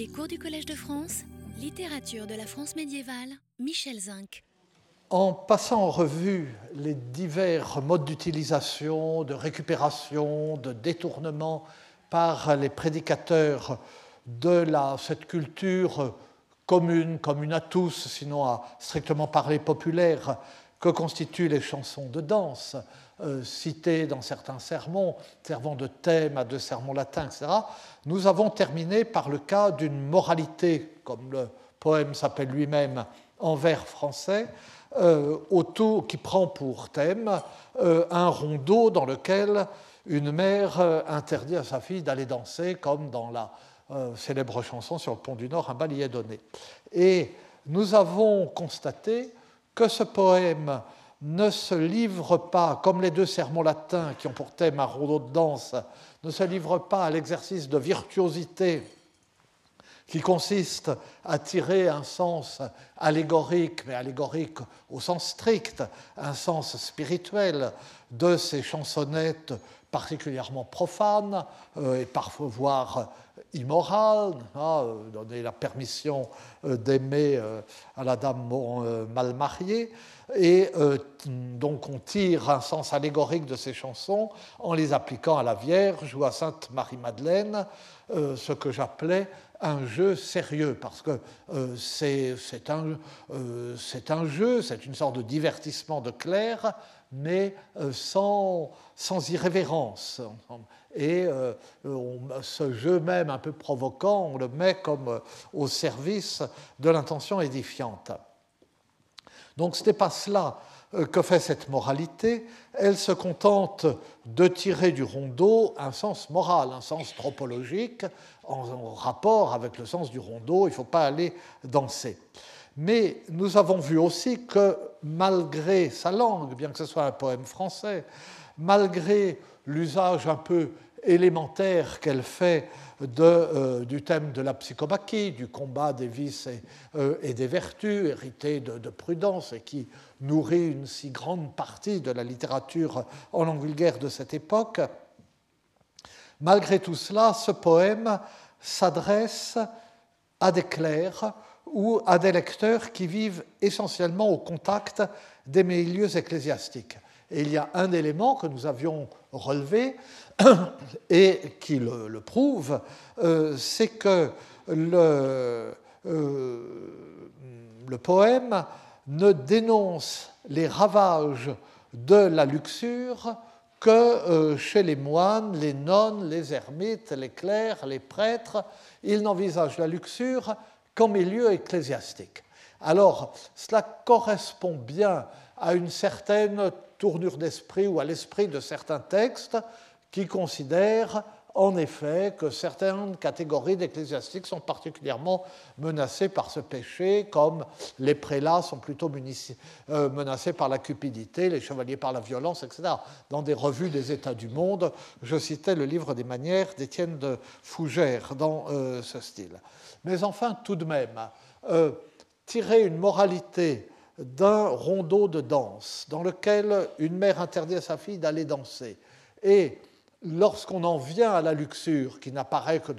Les cours du Collège de France, littérature de la France médiévale, Michel Zinc. En passant en revue les divers modes d'utilisation, de récupération, de détournement par les prédicateurs de la, cette culture commune, commune à tous, sinon à strictement parler populaire, que constituent les chansons de danse, euh, citées dans certains sermons, servant de thème à deux sermons latins, etc., nous avons terminé par le cas d'une moralité, comme le poème s'appelle lui-même, en vers français, euh, qui prend pour thème euh, un rondeau dans lequel une mère interdit à sa fille d'aller danser, comme dans la célèbre chanson sur le pont du Nord, un bal y est donné. Et nous avons constaté que ce poème ne se livre pas, comme les deux sermons latins qui ont pour thème un rondeau de danse, ne se livre pas à l'exercice de virtuosité qui consiste à tirer un sens allégorique, mais allégorique au sens strict, un sens spirituel de ces chansonnettes particulièrement profanes euh, et parfois voire immorales, hein, euh, donner la permission euh, d'aimer à la dame mal mariée. Et donc on tire un sens allégorique de ces chansons en les appliquant à la Vierge ou à Sainte Marie-Madeleine, ce que j'appelais un jeu sérieux, parce que euh, c'est un, euh, jeu, c'est une sorte de divertissement de clair, mais euh, sans, sans, irrévérence. Et ce jeu même un peu provoquant, on le met comme au service de l'intention édifiante. Donc ce n'est pas cela que fait cette moralité, elle se contente de tirer du rondeau un sens moral, un sens tropologique, en rapport avec le sens du rondeau, il ne faut pas aller danser. Mais nous avons vu aussi que malgré sa langue, bien que ce soit un poème français, malgré l'usage un peu élémentaire qu'elle fait euh, du thème de la psychobaquie, du combat des vices et, euh, des vertus, hérité de, de, prudence et qui nourrit une si grande partie de la littérature en langue vulgaire de cette époque, malgré tout cela, ce poème s'adresse à des clercs ou à des lecteurs qui vivent essentiellement au contact des milieux ecclésiastiques. Et il y a un élément que nous avions relevé et qui le, prouve, euh, c'est que le, euh, le, poème ne dénonce les ravages de la luxure que euh, chez les moines, les nonnes, les ermites, les clercs, les prêtres, ils n'envisagent la luxure qu'en milieu ecclésiastique. Alors, cela correspond bien à une certaine tournure d'esprit ou à l'esprit de certains textes qui considèrent en effet que certaines catégories d'ecclésiastiques sont particulièrement menacées par ce péché, comme les prélats sont plutôt euh, menacés par la cupidité, les chevaliers par la violence, etc. Dans des revues des États du monde, je citais le livre des manières d'Étienne de Fougère dans euh, ce style. Mais enfin, tout de même, euh, tirer une moralité d'un rondeau de danse dans lequel une mère interdit à sa fille d'aller danser. Et lorsqu'on en vient à la luxure, qui n'apparaît que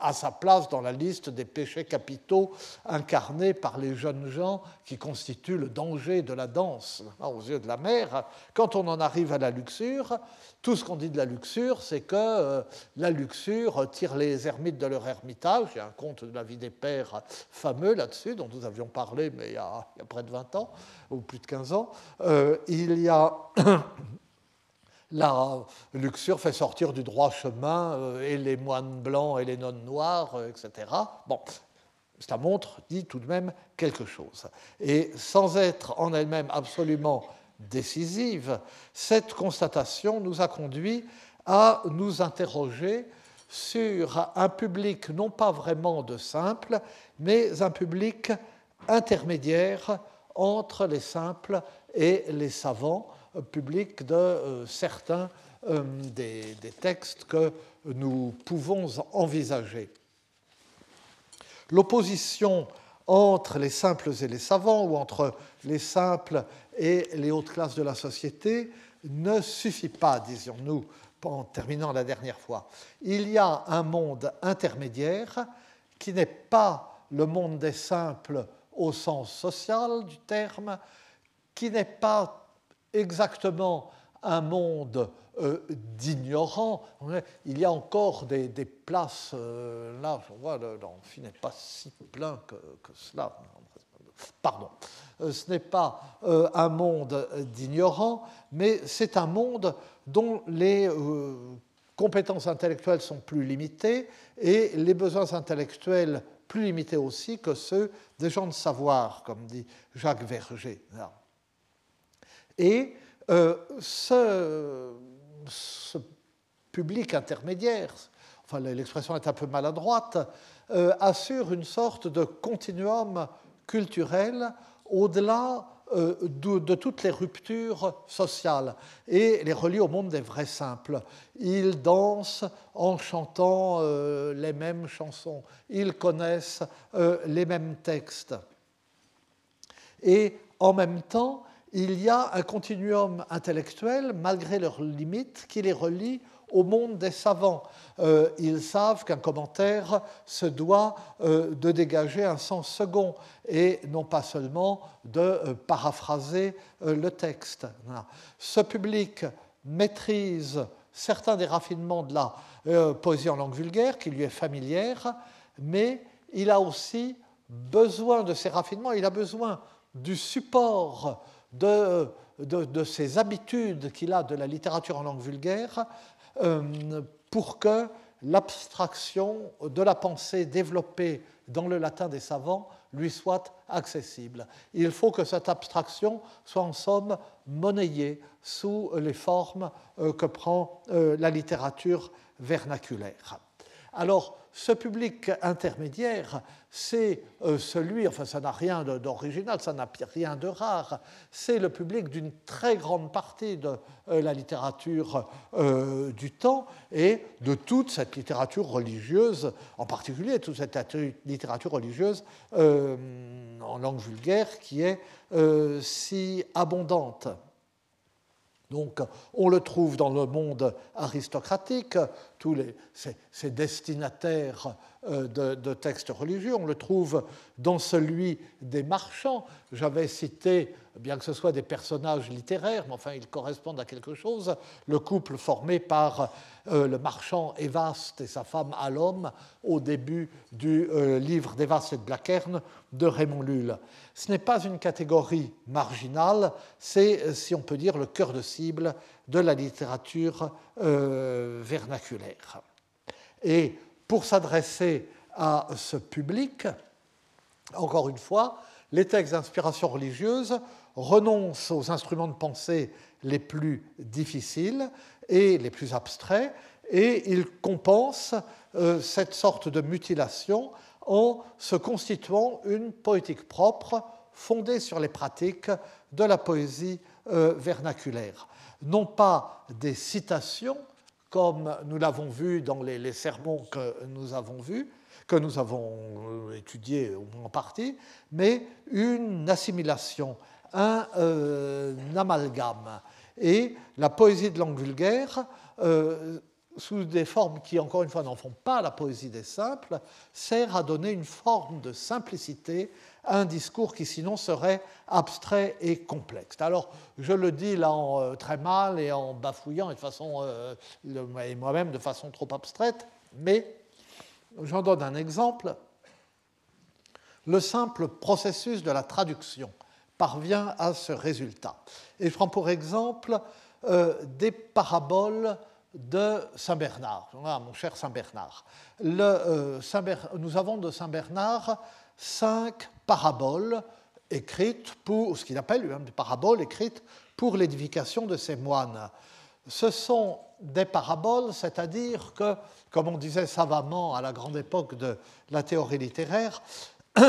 à sa place dans la liste des péchés capitaux incarnés par les jeunes gens qui constituent le danger de la danse hein, aux yeux de la mère, quand on en arrive à la luxure, tout ce qu'on dit de la luxure, c'est que euh, la luxure tire les ermites de leur ermitage. Il y a un conte de la vie des pères fameux là-dessus, dont nous avions parlé, mais il y, a, près de 20 ans, ou plus de 15 ans. Euh, il y a la luxure fait sortir du droit chemin euh, et les moines blancs et les nonnes noires, euh, etc. Bon, ça montre, dit tout de même quelque chose. Et sans être en elle-même absolument décisive, cette constatation nous a conduit à nous interroger sur un public non pas vraiment de simples, mais un public intermédiaire entre les simples et les savants, public de euh, certains euh, des, textes que nous pouvons envisager. L'opposition entre les simples et les savants, ou entre les simples et les hautes classes de la société, ne suffit pas, disions-nous en terminant la dernière fois. Il y a un monde intermédiaire qui n'est pas le monde des simples au sens social du terme, qui n'est pas exactement un monde euh, d'ignorants. Il y a encore des, places, euh, là, je vois, l'amphi n'est pas si plein que, cela. Pardon. Euh, ce n'est pas un monde d'ignorants, mais c'est un monde dont les compétences intellectuelles sont plus limitées et les besoins intellectuels plus limités aussi que ceux des gens de savoir, comme dit Jacques Verger. Et euh, ce, public intermédiaire, enfin l'expression est un peu maladroite, euh, assure une sorte de continuum culturel au-delà euh, de, toutes les ruptures sociales et les relie au monde des vrais simples. Ils dansent en chantant les mêmes chansons, ils connaissent les mêmes textes. Et en même temps, il y a un continuum intellectuel, malgré leurs limites, qui les relie au monde des savants. Euh, ils savent qu'un commentaire se doit euh, de dégager un sens second et non pas seulement de euh, paraphraser le texte. Ce public maîtrise certains des raffinements de la poésie en langue vulgaire qui lui est familière, mais il a aussi besoin de ces raffinements, il a besoin du support de, ces habitudes qu'il a de la littérature en langue vulgaire euh, pour que l'abstraction de la pensée développée dans le latin des savants lui soit accessible. Il faut que cette abstraction soit en somme monnayée sous les formes euh, que prend euh, la littérature vernaculaire. Alors, ce public intermédiaire, c'est euh, celui, enfin ça n'a rien d'original, ça n'a rien de rare, c'est le public d'une très grande partie de euh, la littérature euh, du temps et de toute cette littérature religieuse, en particulier toute cette littérature religieuse en langue vulgaire qui est si abondante. Donc, on le trouve dans le monde aristocratique, tous ces, destinataires euh, de, textes religieux, on le trouve dans celui des marchands. J'avais cité, bien que ce soit des personnages littéraires, mais enfin ils correspondent à quelque chose, le couple formé par euh, le marchand Evaste et sa femme Alom au début du euh, livre d'Evaste et de Blackern de Raymond Lull ce n'est pas une catégorie marginale, c'est, si on peut dire, le cœur de cible de la littérature euh, vernaculaire. Et pour s'adresser à ce public, encore une fois, les textes d'inspiration religieuse renoncent aux instruments de pensée les plus difficiles et les plus abstraits, et ils compensent euh, cette sorte de mutilation en se constituant une poétique propre fondée sur les pratiques de la poésie euh, vernaculaire. Non pas des citations, comme nous l'avons vu dans les, sermons que nous avons vus, que nous avons euh, étudiés en partie, mais une assimilation, un, euh, amalgame. Et la poésie de langue vulgaire sous des formes qui, encore une fois, n'en font pas la poésie des simples, sert à donner une forme de simplicité un discours qui sinon serait abstrait et complexe. Alors, je le dis là en, euh, très mal et en bafouillant et, façon, euh, et moi-même de façon trop abstraite, mais j'en donne un exemple. Le simple processus de la traduction parvient à ce résultat. Et je prends pour exemple euh, des paraboles de Saint Bernard, mon cher Saint Bernard. Nous avons de Saint Bernard cinq paraboles écrites pour, ce qu'il appelle lui-même des paraboles écrites pour l'édification de ses moines. Ce sont des paraboles, c'est-à-dire que, comme on disait savamment à la grande époque de la théorie littéraire,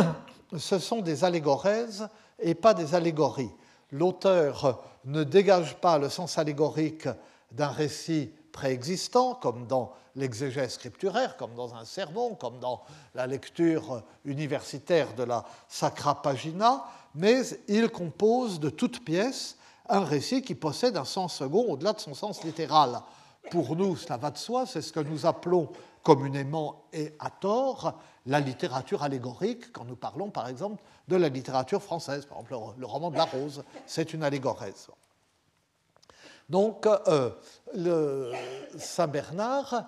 ce sont des allégorèses et pas des allégories. L'auteur ne dégage pas le sens allégorique d'un récit préexistant, comme dans l'exégèse scripturaire, comme dans un sermon, comme dans la lecture universitaire de la Sacra Pagina, mais il compose de toutes pièces un récit qui possède un sens second au-delà de son sens littéral. Pour nous, cela va de soi, c'est ce que nous appelons communément et à tort la littérature allégorique quand nous parlons par exemple de la littérature française. Par exemple, le roman de la Rose, c'est une allégorèse. Donc, euh, Saint Bernard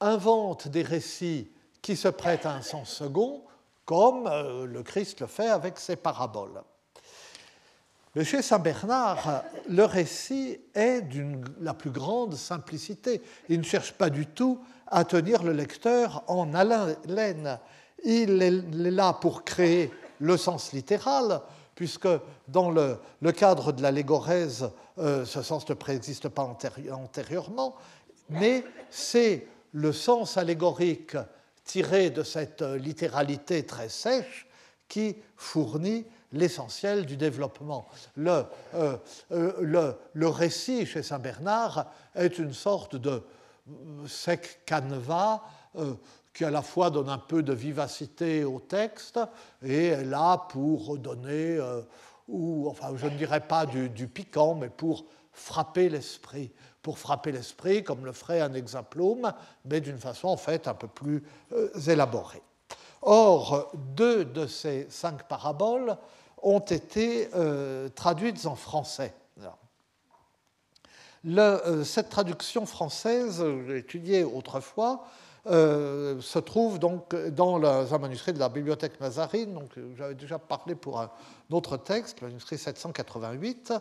invente des récits qui se prêtent à un sens second, comme euh, le Christ le fait avec ses paraboles. Mais chez Saint Bernard, le récit est d'une la plus grande simplicité. Il ne cherche pas du tout à tenir le lecteur en haleine. Il est là pour créer le sens littéral, puisque dans le, cadre de l'allégorèse, euh, ce sens ne préexiste pas antérieurement, mais c'est le sens allégorique tiré de cette littéralité très sèche qui fournit l'essentiel du développement. Le, euh, euh, le, récit chez Saint Bernard est une sorte de sec canevas qui à la fois donne un peu de vivacité au texte et est là pour donner, euh, ou enfin je ne dirais pas du, piquant, mais pour frapper l'esprit, pour frapper l'esprit comme le ferait un exaplome, mais d'une façon en fait un peu plus euh, élaborée. Or, deux de ces cinq paraboles ont été euh, traduites en français. cette traduction française, j'ai étudié autrefois, euh, se trouve donc dans un manuscrit de la bibliothèque Mazarine. Donc, j'avais déjà parlé pour un autre texte, le manuscrit 788.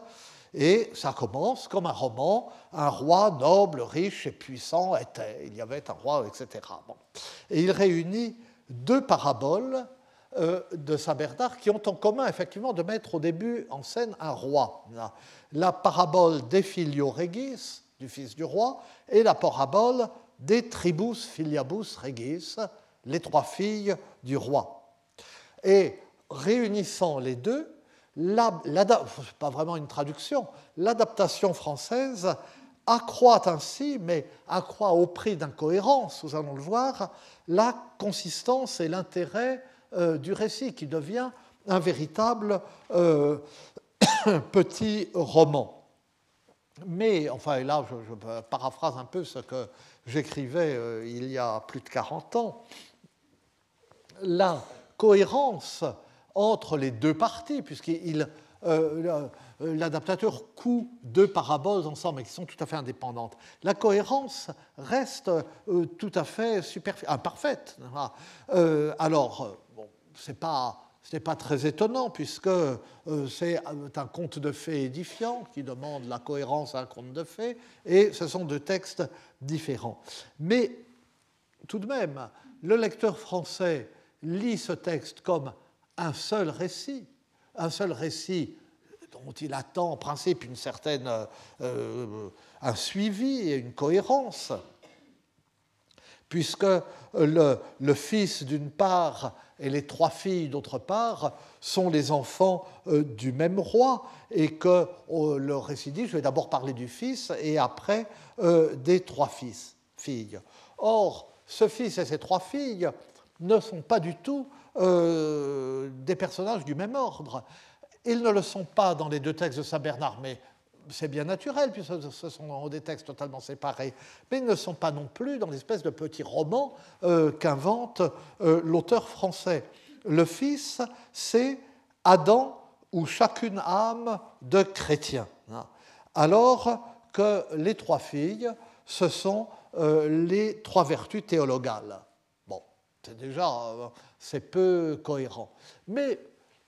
Et ça commence comme un roman. Un roi noble, riche et puissant était. Il y avait un roi, etc. Et il réunit deux paraboles euh, de Saint Bernard qui ont en commun effectivement de mettre au début en scène un roi. La, parabole d'Ephilio Regis, du fils du roi, et la parabole des tribus filiabus regis, les trois filles du roi. Et réunissant les deux, pas vraiment une traduction, l'adaptation française accroît ainsi, mais accroît au prix d'incohérence, nous allons le voir, la consistance et l'intérêt euh, du récit qui devient un véritable euh, petit roman. Mais, enfin, et là, je, paraphrase un peu ce que j'écrivais euh, il y a plus de 40 ans, la cohérence entre les deux parties, puisqu'il euh, l'adaptateur coud deux paraboles ensemble et qui sont tout à fait indépendantes. La cohérence reste euh, tout à fait imparfaite. alors, bon, c'est pas ce n'est pas très étonnant puisque euh, c'est un conte de fées édifiant qui demande la cohérence à un conte de fées et ce sont deux textes différents. Mais tout de même, le lecteur français lit ce texte comme un seul récit, un seul récit dont il attend en principe une certaine euh, un suivi et une cohérence, puisque le, le fils d'une part et les trois filles, d'autre part, sont les enfants euh, du même roi, et que euh, le récit dit, je vais d'abord parler du fils et après euh, des trois fils, filles. Or, ce fils et ces trois filles ne sont pas du tout des personnages du même ordre. Ils ne le sont pas dans les deux textes de Saint Bernard, mais c'est bien naturel, puisque ce sont des textes totalement séparés, mais ils ne sont pas non plus dans l'espèce de petit roman euh, qu'invente euh, l'auteur français. Le Fils, c'est Adam ou chacune âme de chrétien. Alors que les trois filles, ce sont euh, les trois vertus théologales. Bon, c'est déjà, c'est peu cohérent. Mais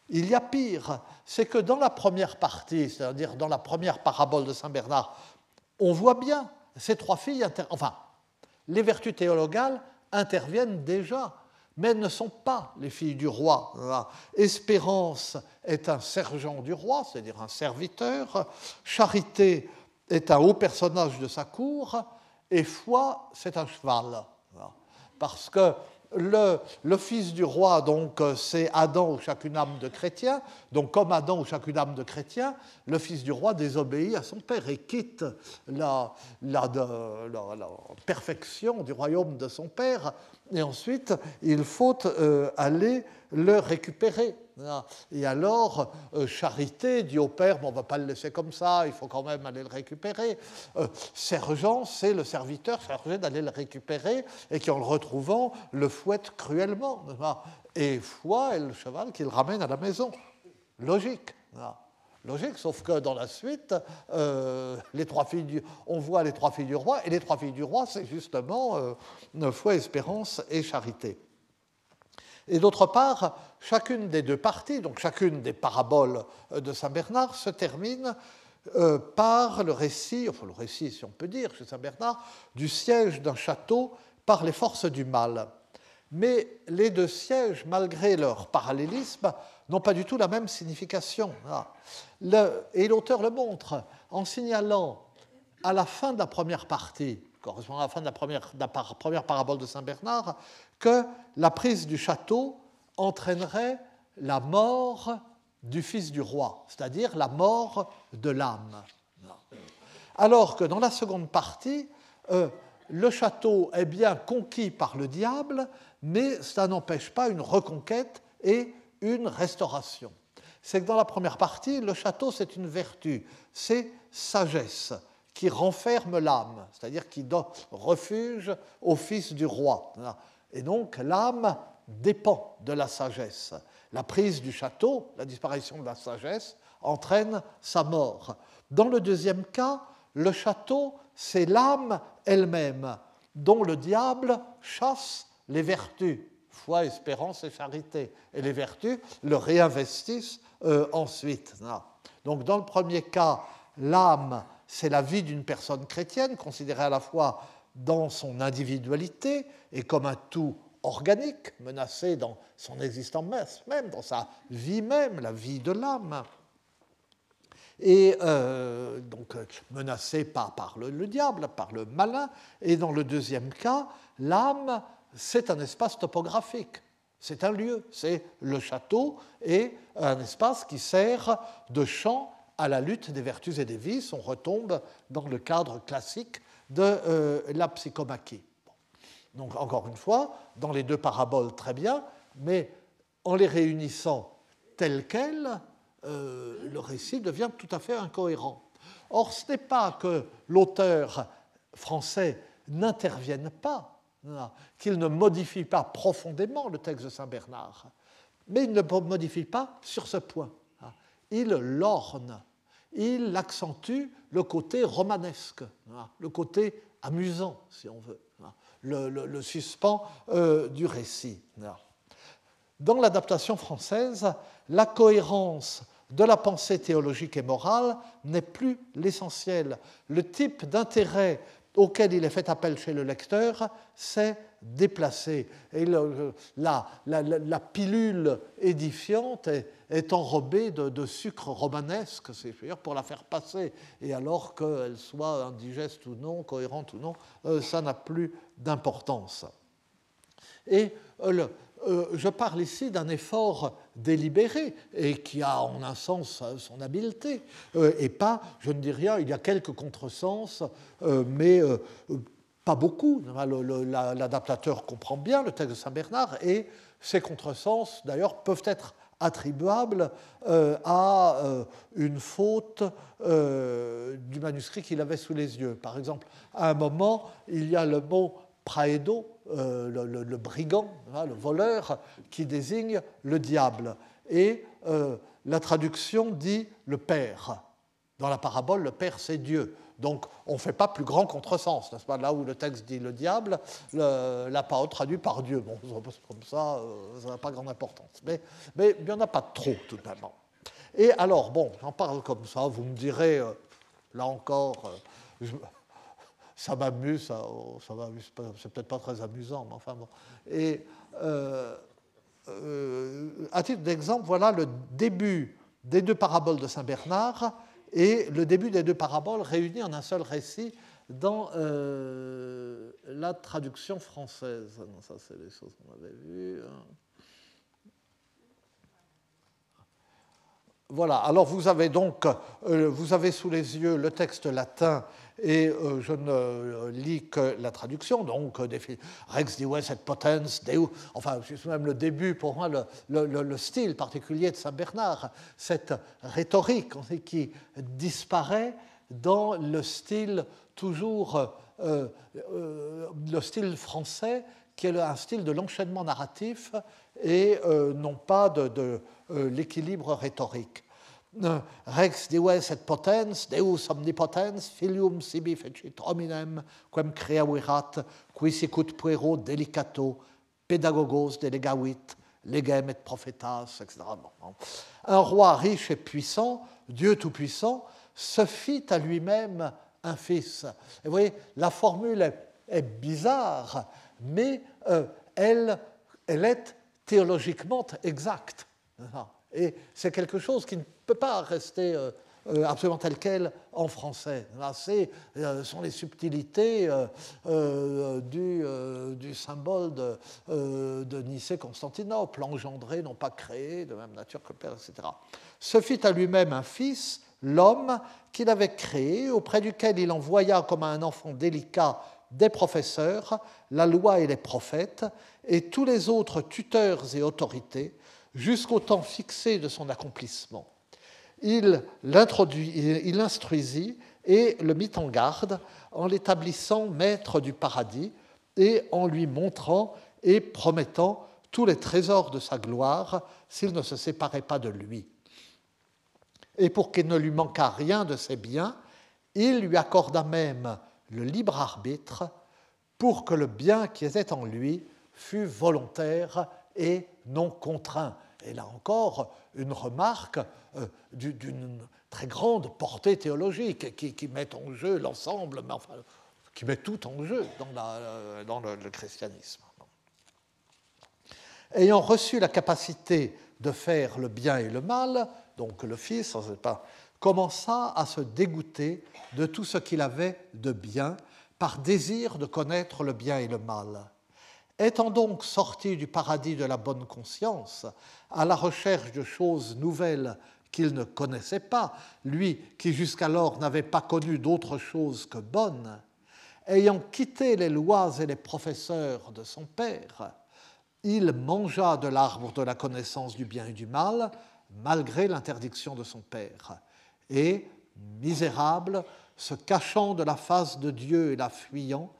il y a pire, c'est que dans la première partie, c'est-à-dire dans la première parabole de Saint Bernard, on voit bien ces trois filles, enfin, les vertus théologales interviennent déjà, mais elles ne sont pas les filles du roi. Espérance est un sergent du roi, c'est-à-dire un serviteur. Charité est un haut personnage de sa cour. Et foi, c'est un cheval. Parce que le, fils du roi, donc, euh, c'est Adam ou chacune âme de chrétien. Donc, comme Adam ou chacune âme de chrétien, le fils du roi désobéit à son père et quitte la, perfection du royaume de son père. Et ensuite, il faut euh, aller le récupérer. Et alors, euh, Charité dit au père, on ne va pas le laisser comme ça, il faut quand même aller le récupérer. Euh, Sergent, c'est le serviteur chargé d'aller le récupérer et qui, en le retrouvant, le fouette cruellement. Et Foi est le cheval qu'il ramène à la maison. Logique. Logique, sauf que dans la suite, euh, les trois filles on voit les trois filles du roi, et les trois filles du roi, c'est justement foi, espérance et charité. Et d'autre part, chacune des deux parties, donc chacune des paraboles de Saint Bernard, se termine euh, par le récit, enfin le récit si on peut dire, chez Saint Bernard, du siège d'un château par les forces du mal. Mais les deux sièges, malgré leur parallélisme, n'ont pas du tout la même signification. Ah. et l'auteur le montre en signalant à la fin de la première partie, correspondant à la fin de la première, de la première parabole de Saint Bernard, que la prise du château entraînerait la mort du fils du roi, c'est-à-dire la mort de l'âme. Alors que dans la seconde partie, euh, le château est bien conquis par le diable, mais ça n'empêche pas une reconquête et une restauration. C'est que dans la première partie, le château, c'est une vertu, c'est sagesse qui renferme l'âme, c'est-à-dire qui donne refuge au fils du roi. Et donc l'âme dépend de la sagesse. La prise du château, la disparition de la sagesse, entraîne sa mort. Dans le deuxième cas, le château, c'est l'âme elle-même, dont le diable chasse les vertus, foi, espérance et charité. Et les vertus le réinvestissent euh, ensuite. Donc dans le premier cas, l'âme, c'est la vie d'une personne chrétienne, considérée à la fois dans son individualité et comme un tout organique, menacé dans son existence même, dans sa vie même, la vie de l'âme. Et euh, donc menacé par, le, diable, par le malin. Et dans le deuxième cas, l'âme, c'est un espace topographique. C'est un lieu, c'est le château et un espace qui sert de champ à la lutte des vertus et des vices. On retombe dans le cadre classique de euh, la psychomachie. Donc encore une fois, dans les deux paraboles, très bien, mais en les réunissant telles quelles, euh, le récit devient tout à fait incohérent. Or, ce n'est pas que l'auteur français n'intervienne pas, qu'il ne modifie pas profondément le texte de Saint Bernard, mais il ne modifie pas sur ce point. Il l'orne, il accentue le côté romanesque, le côté amusant, si on veut, le, suspens euh, du récit. Dans l'adaptation française, la cohérence de la pensée théologique et morale n'est plus l'essentiel. Le type d'intérêt auquel il est fait appel chez le lecteur s'est déplacé. Et la, la, pilule édifiante est, enrobée de, sucre romanesque, c'est-à-dire pour la faire passer. Et alors qu'elle soit indigeste ou non, cohérente ou non, euh, ça n'a plus d'importance. Et euh, le, euh, je parle ici d'un effort délibéré et qui a en un sens son habileté, et pas, je ne dis rien, il y a quelques contresens, euh, mais pas beaucoup. L'adaptateur comprend bien le texte de Saint Bernard, et ces contresens, d'ailleurs, peuvent être attribuables à une faute du manuscrit qu'il avait sous les yeux. Par exemple, à un moment, il y a le mot praedo, euh, le, brigand, hein, le voleur, qui désigne le diable. Et euh, la traduction dit le Père. Dans la parabole, le Père, c'est Dieu. Donc, on ne fait pas plus grand contresens, n'est-ce pas Là où le texte dit le diable, la parole traduit par Dieu. Bon, comme ça, euh, ça n'a pas grande importance. Mais, il n'y en a pas trop, tout de même. Et alors, bon, j'en parle comme ça, vous me direz, là encore, ça m'amuse, ça, oh, ça c'est peut-être pas très amusant, mais enfin bon. Et euh, euh, à titre d'exemple, voilà le début des deux paraboles de Saint Bernard et le début des deux paraboles réunis en un seul récit dans euh, la traduction française. Ça, c'est les choses qu'on avait vues. Hein. Voilà, alors vous avez donc, euh, vous avez sous les yeux le texte latin et euh, je ne lis que la traduction, donc Rex dives et potens Deu, enfin c'est même le début pour moi, le, style particulier de Saint Bernard, cette rhétorique qui disparaît dans le style toujours, euh, le style français qui est un style de l'enchaînement narratif et non pas de euh, l'équilibre rhétorique. Euh, Rex dives et potens, Deus omnipotens, filium sibi fecit hominem, quem creavirat, qui sicut puero delicato, pédagogos delegavit, legem et prophetas, etc. Un roi riche et puissant, Dieu tout-puissant, se fit à lui-même un fils. Vous voyez, la formule est, bizarre, mais euh, elle, elle est théologiquement exacte. Et c'est quelque chose qui ne peut pas rester euh, euh, absolument tel quel en français. Là, ce euh, sont les subtilités du, du, symbole de, Nicée-Constantinople, engendré, non pas créé, de même nature que Père, etc. Se fit à lui-même un fils, l'homme qu'il avait créé, auprès duquel il envoya comme un enfant délicat des professeurs, la loi et les prophètes, et tous les autres tuteurs et autorités, jusqu'au temps fixé de son accomplissement. Il l'instruisit et le mit en garde en l'établissant maître du paradis et en lui montrant et promettant tous les trésors de sa gloire s'il ne se séparait pas de lui. Et pour qu'il ne lui manquât rien de ses biens, il lui accorda même le libre arbitre pour que le bien qui était en lui fût volontaire et non contraint. Et là encore, une remarque euh, d'une très grande portée théologique qui, met en jeu l'ensemble, enfin, qui met tout en jeu dans, le, christianisme. Ayant reçu la capacité de faire le bien et le mal, donc le Fils pas, commença à se dégoûter de tout ce qu'il avait de bien par désir de connaître le bien et le mal. Étant donc sorti du paradis de la bonne conscience, à la recherche de choses nouvelles qu'il ne connaissait pas, lui qui jusqu'alors n'avait pas connu d'autre chose que bonne, ayant quitté les lois et les professeurs de son père, il mangea de l'arbre de la connaissance du bien et du mal, malgré l'interdiction de son père. Et, misérable, se cachant de la face de Dieu et la fuyant,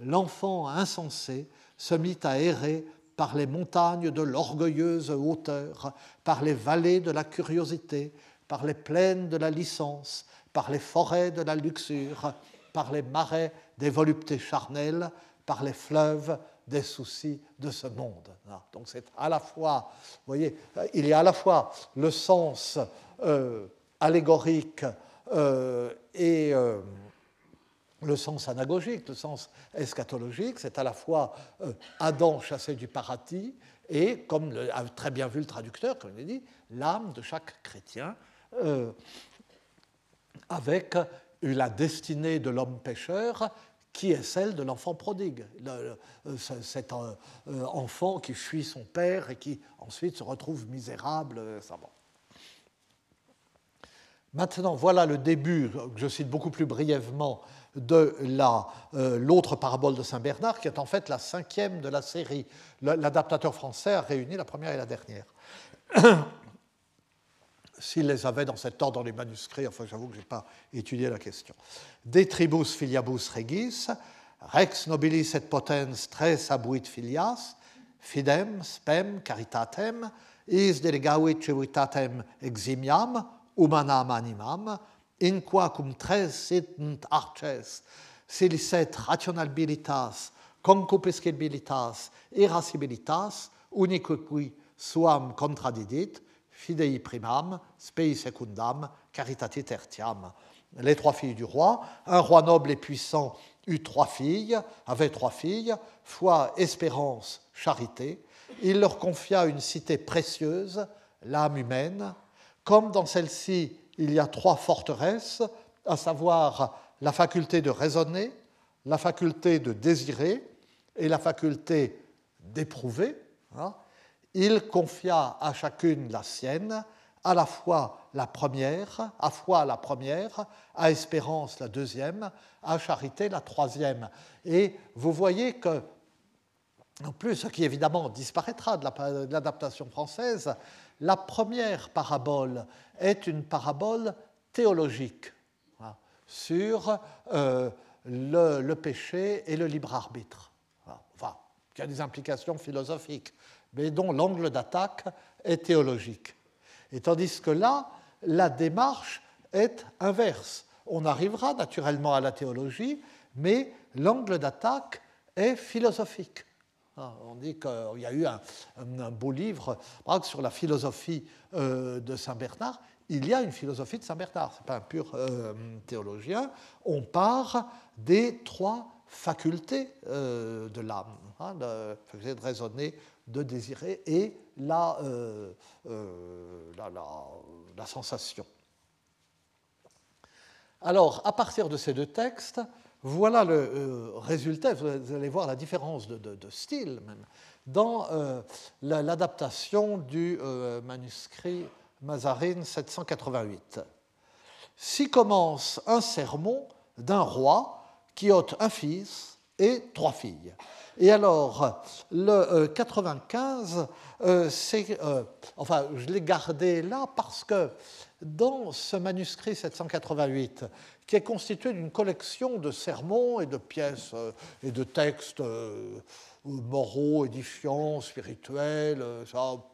l'enfant insensé se mit à errer par les montagnes de l'orgueilleuse hauteur, par les vallées de la curiosité, par les plaines de la licence, par les forêts de la luxure, par les marais des voluptés charnelles, par les fleuves des soucis de ce monde. Ah, donc c'est à la fois, vous voyez, il y a à la fois le sens euh, allégorique euh, et euh, le sens anagogique, le sens eschatologique, c'est à la fois euh, Adam chassé du paradis et, comme a très bien vu le traducteur, comme il dit, l'âme de chaque chrétien, euh, avec la destinée de l'homme pécheur qui est celle de l'enfant prodigue, euh, cet enfant qui fuit son père et qui ensuite se retrouve misérable. Ça, Maintenant, voilà le début, que je cite beaucoup plus brièvement, de euh, l'autre parabole de Saint Bernard, qui est en fait la cinquième de la série. L'adaptateur français a réuni la première et la dernière. S'il les avait dans cet ordre dans les manuscrits, enfin j'avoue que je n'ai pas étudié la question. De tribus filiabus regis, rex nobilis et potens tres abuit filias, fidem, spem, caritatem, is delegavit civitatem eximiam, humanam animam, in qua cum tres sitent arces silicet rationalbilitas, concupiscibilitas, irascibilitas, unique suam contradidit, fidei primam, spei secundam, caritati tertiam. Les trois filles du roi, un roi noble et puissant eut trois filles, avait trois filles, foi, espérance, charité. Il leur confia une cité précieuse, l'âme humaine. Comme dans celle-ci, il y a trois forteresses, à savoir la faculté de raisonner, la faculté de désirer et la faculté d'éprouver. Hein. Il confia à chacune la sienne, à la fois la première, à foi la première, à espérance la deuxième, à charité la troisième. Et vous voyez que, en plus, ce qui évidemment disparaîtra de l'adaptation française, la première parabole est une parabole théologique hein, sur euh, le, péché et le libre arbitre, enfin, qui a des implications philosophiques, mais dont l'angle d'attaque est théologique. Et tandis que là, la démarche est inverse. On arrivera naturellement à la théologie, mais l'angle d'attaque est philosophique. Ah, on dit qu'il y a eu un, beau livre sur la philosophie euh, de Saint Bernard. Il y a une philosophie de Saint Bernard, ce n'est pas un pur euh, théologien. On part des trois facultés euh, de l'âme, hein, la faculté de raisonner, de désirer et la, sensation. Alors, à partir de ces deux textes, voilà le euh, résultat, vous allez voir la différence de, style même, dans euh, l'adaptation du euh, manuscrit Mazarine 788. Si commence un sermon d'un roi qui ôte un fils et trois filles. Et alors, le 95, c'est, enfin, je l'ai gardé là parce que dans ce manuscrit 788, qui est constitué d'une collection de sermons et de pièces euh, et de textes euh, moraux, édifiants, spirituels, euh,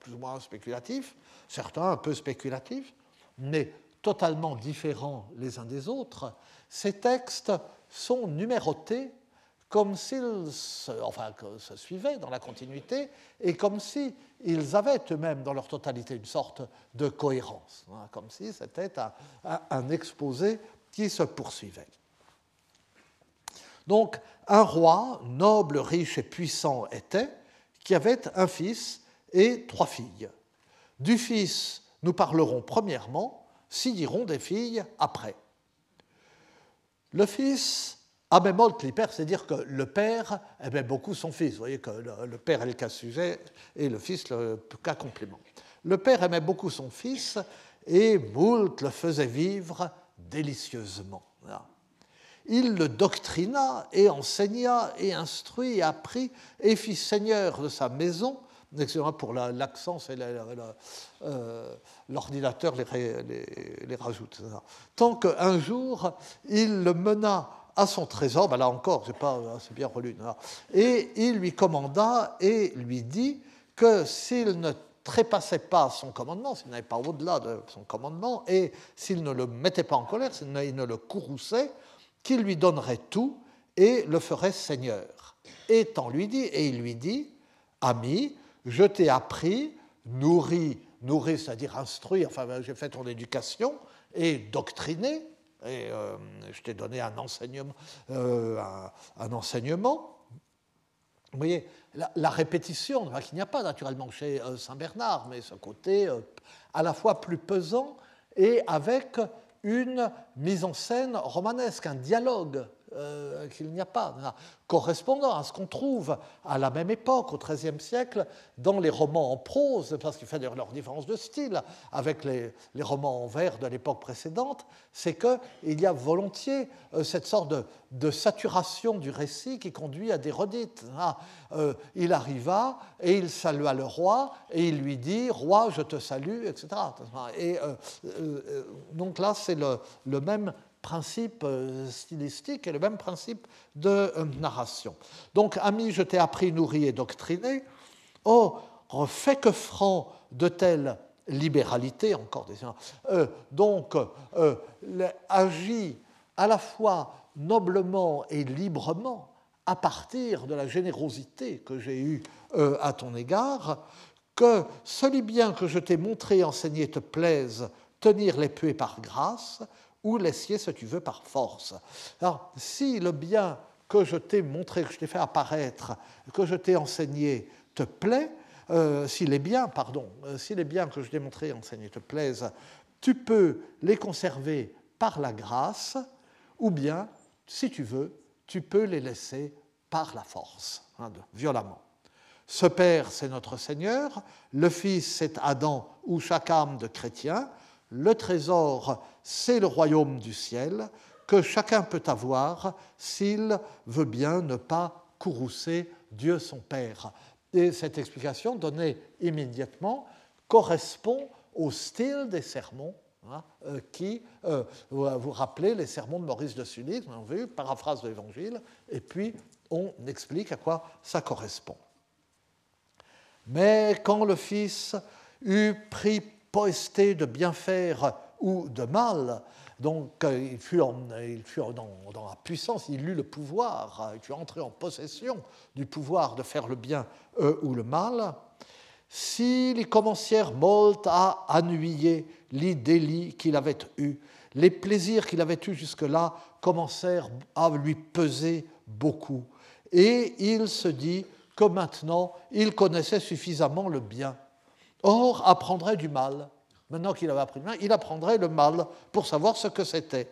plus ou moins spéculatifs, certains un peu spéculatifs, mais totalement différents les uns des autres, ces textes sont numérotés comme s'ils se suivaient dans la continuité et comme s'ils avaient eux-mêmes dans leur totalité une sorte de cohérence, hein, comme si c'était un, exposé qui se poursuivait. Donc, un roi, noble, riche et puissant était, qui avait un fils et trois filles. Du fils, nous parlerons premièrement, s'y diront des filles après. Le fils Amémolte les pères, c'est-à-dire que le père aimait beaucoup son fils. Vous voyez que le, père est le cas sujet et le fils le cas complément. Le père aimait beaucoup son fils et moult le faisait vivre délicieusement. Il le doctrina et enseigna et instruit et apprit et fit seigneur de sa maison. Pour l'accent, c'est euh, l'ordinateur les, rajoute. Tant qu'un jour, il le mena à son trésor, ben là encore, c'est pas assez bien relu, et il lui commanda et lui dit que s'il ne trépassait pas son commandement, s'il n'allait pas au-delà de son commandement, et s'il ne le mettait pas en colère, s'il ne le courrouçait, qu'il lui donnerait tout et le ferait seigneur. Étant lui dit, et il lui dit, ami, je t'ai appris, nourri, nourri, c'est-à-dire instruit, enfin j'ai fait ton éducation, et doctriné, et euh, je t'ai donné un enseignement, euh, un, enseignement. Vous voyez, la, répétition, qu'il n'y a pas naturellement chez euh, Saint Bernard, mais ce côté à la fois plus pesant et avec une mise en scène romanesque, un dialogue qu'il n'y a pas correspondant à ce qu'on trouve à la même époque, au XIIIe siècle, dans les romans en prose, parce qu'il fait leur différence de style avec les, romans en vers de l'époque précédente, c'est qu'il y a volontiers euh, cette sorte de, saturation du récit qui conduit à des redites. Ah, euh, il arriva et il salua le roi et il lui dit Roi, je te salue, etc. Et euh, donc là, c'est le même principe euh, stylistique et le même principe de euh, narration. Donc, ami, je t'ai appris, nourri et doctriné. Oh, fait que franc de telle libéralité, encore des euh, donc euh, agit à la fois noblement et librement à partir de la générosité que j'ai eue à ton égard, que celui bien que je t'ai montré, enseigné, te plaise, tenir les puées par grâce, ou l'essier ce que tu veux par force. Alors, si le bien que je t'ai montré, que je t'ai fait apparaître, que je t'ai enseigné te plaît, euh, si les biens, pardon, euh, si les biens que je t'ai montrés, enseignés te plaisent, tu peux les conserver par la grâce, ou bien, si tu veux, tu peux les laisser par la force, hein, violemment. Ce Père, c'est notre Seigneur, le Fils, c'est Adam ou chaque âme de chrétien, le trésor, c'est le royaume du ciel, que chacun peut avoir s'il veut bien ne pas courroucer Dieu son Père. Et cette explication donnée immédiatement correspond au style des sermons hein, euh, qui, euh, vous rappelez les sermons de Maurice de Sully, on a vu, paraphrase de l'Évangile, et puis on explique à quoi ça correspond. Mais quand le Fils eut pris poesté de bien faire ou de mal, donc euh, il fut, dans, la puissance, il eut le pouvoir, il fut entré en possession du pouvoir de faire le bien ou le mal, s'ils commencèrent molt à annuyer les délits qu'il avait eus, les plaisirs qu'il avait eus jusque-là commencèrent à lui peser beaucoup. Et il se dit que maintenant il connaissait suffisamment le bien. Or, apprendrait du mal. Maintenant qu'il avait appris le bien, il apprendrait le mal pour savoir ce que c'était.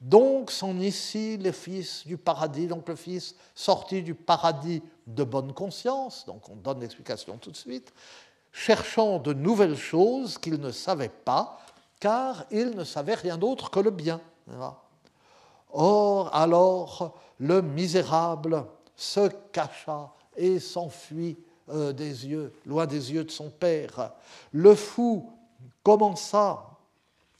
Donc sont ici les fils du paradis, donc le fils sorti du paradis de bonne conscience, donc on donne l'explication tout de suite, cherchant de nouvelles choses qu'il ne savait pas, car il ne savait rien d'autre que le bien. Or, alors, le misérable se cacha et s'enfuit euh, des yeux, loin des yeux de son père. Le fou commença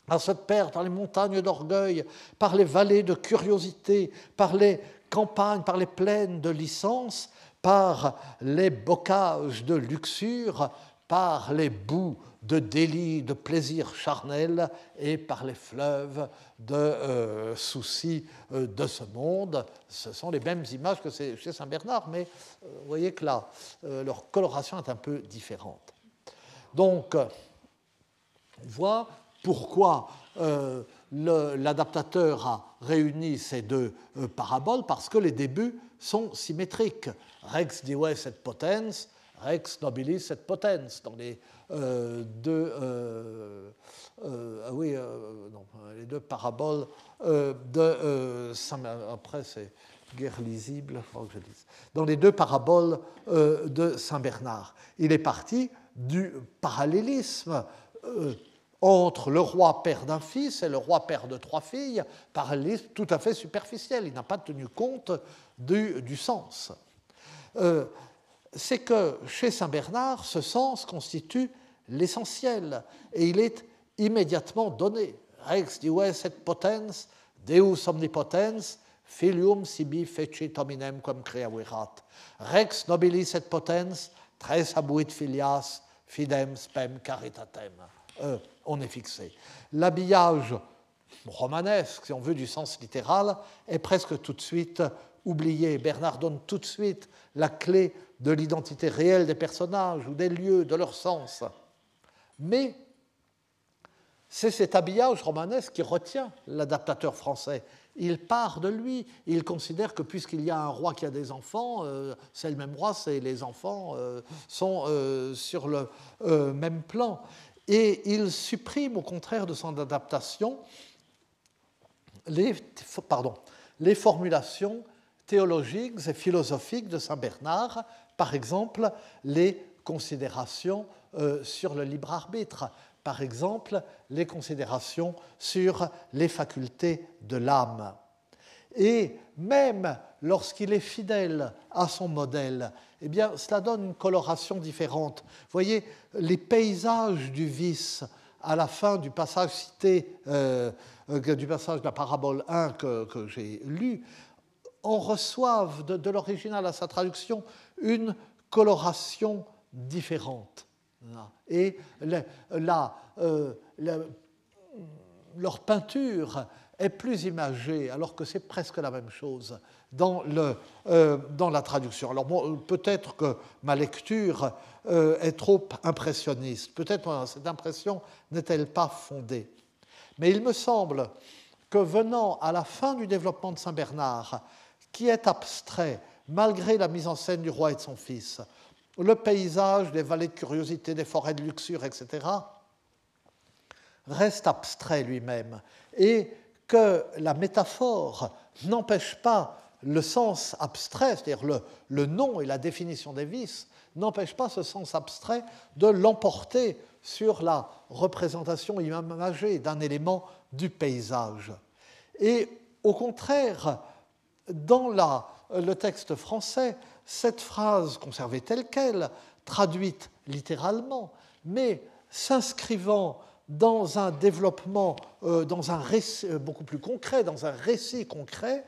à se perdre dans les montagnes d'orgueil, par les vallées de curiosité, par les campagnes, par les plaines de licence, par les bocages de luxure, par les boues de délit, de plaisir charnel et par les fleuves de euh, soucis euh, de ce monde. Ce sont les mêmes images que chez Saint Bernard, mais euh, voyez que là, leur coloration est un peu différente. Donc, on voit pourquoi l'adaptateur a réuni ces deux paraboles, parce que les débuts sont symétriques. Rex dives et potens, rex nobilis et potens, dans les euh, deux, euh, euh, ah oui, les deux paraboles de Saint après c'est guère lisible, dans les deux paraboles de Saint Bernard. Il est parti du parallélisme entre le roi père d'un fils et le roi père de trois filles, parallélisme tout à fait superficiel. Il n'a pas tenu compte du, sens. C'est que chez Saint Bernard, ce sens constitue l'essentiel et il est immédiatement donné. Rex dives et potens, Deus omnipotens, filium sibi fecit hominem quam creaverat. Rex nobilis et potens, tres abuit filias, fidem spem caritatem. Euh, on est fixé. L'habillage romanesque, si on veut du sens littéral, est presque tout de suite oublié. Bernard donne tout de suite la clé de l'identité réelle des personnages ou des lieux, de leur sens. Mais c'est cet habillage romanesque qui retient l'adaptateur français. Il part de lui, il considère que puisqu'il y a un roi qui a des enfants, euh, c'est le même roi, c'est les enfants euh, sont euh, sur le même plan. Et il supprime au contraire de son adaptation les, formulations théologiques et philosophiques de Saint Bernard, par exemple les considérations euh, sur le libre arbitre, par exemple les considérations sur les facultés de l'âme. Et même lorsqu'il est fidèle à son modèle, eh bien, cela donne une coloration différente. Vous voyez, les paysages du vice à la fin du passage cité, euh, euh, du passage de la parabole 1 que, j'ai lu, en reçoivent de, l'original à sa traduction une coloration différente. Et euh, leur peinture est plus imagée, alors que c'est presque la même chose dans, le, euh, dans la traduction. Alors peut-être que ma lecture euh, est trop impressionniste, peut-être cette impression n'est-elle pas fondée. Mais il me semble que venant à la fin du développement de Saint Bernard, qui est abstrait malgré la mise en scène du roi et de son fils, le paysage, les vallées de curiosité, des forêts de luxure, etc., reste abstrait lui-même, et que la métaphore n'empêche pas le sens abstrait, c'est-à-dire le, le, nom et la définition des vices, n'empêche pas ce sens abstrait de l'emporter sur la représentation imagée d'un élément du paysage. Et au contraire, dans la, le texte français, cette phrase conservée telle qu'elle, traduite littéralement, mais s'inscrivant dans un développement, euh, dans un récit euh, beaucoup plus concret, dans un récit concret,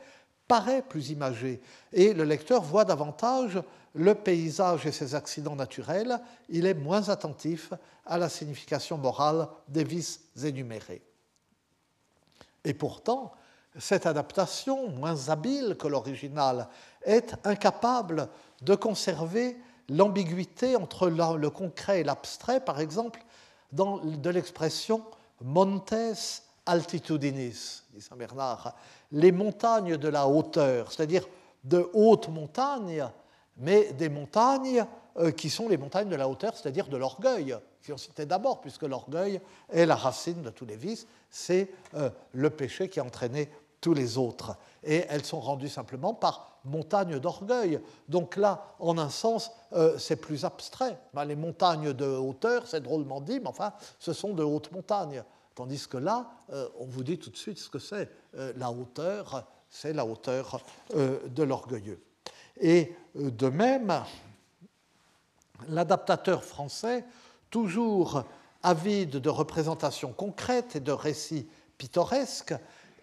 paraît plus imagé. Et le lecteur voit davantage le paysage et ses accidents naturels, il est moins attentif à la signification morale des vices énumérés. Et pourtant, cette adaptation, moins habile que l'original, est incapable de conserver l'ambiguïté entre le concret et l'abstrait, par exemple, dans, de l'expression montes altitudinis, dit Saint Bernard, les montagnes de la hauteur, c'est-à-dire de hautes montagnes, mais des montagnes euh, qui sont les montagnes de la hauteur, c'est-à-dire de l'orgueil, qui ont cité d'abord, puisque l'orgueil est la racine de tous les vices, c'est euh, le péché qui a entraîné tous les autres. Et elles sont rendues simplement par montagnes d'orgueil. Donc là, en un sens, euh, c'est plus abstrait. Ben, les montagnes de hauteur, c'est drôlement dit, mais enfin, ce sont de hautes montagnes. Tandis que là, on vous dit tout de suite ce que c'est. la hauteur, c'est la hauteur de l'orgueilleux. Et de même, l'adaptateur français, toujours avide de représentations concrètes et de récits pittoresques,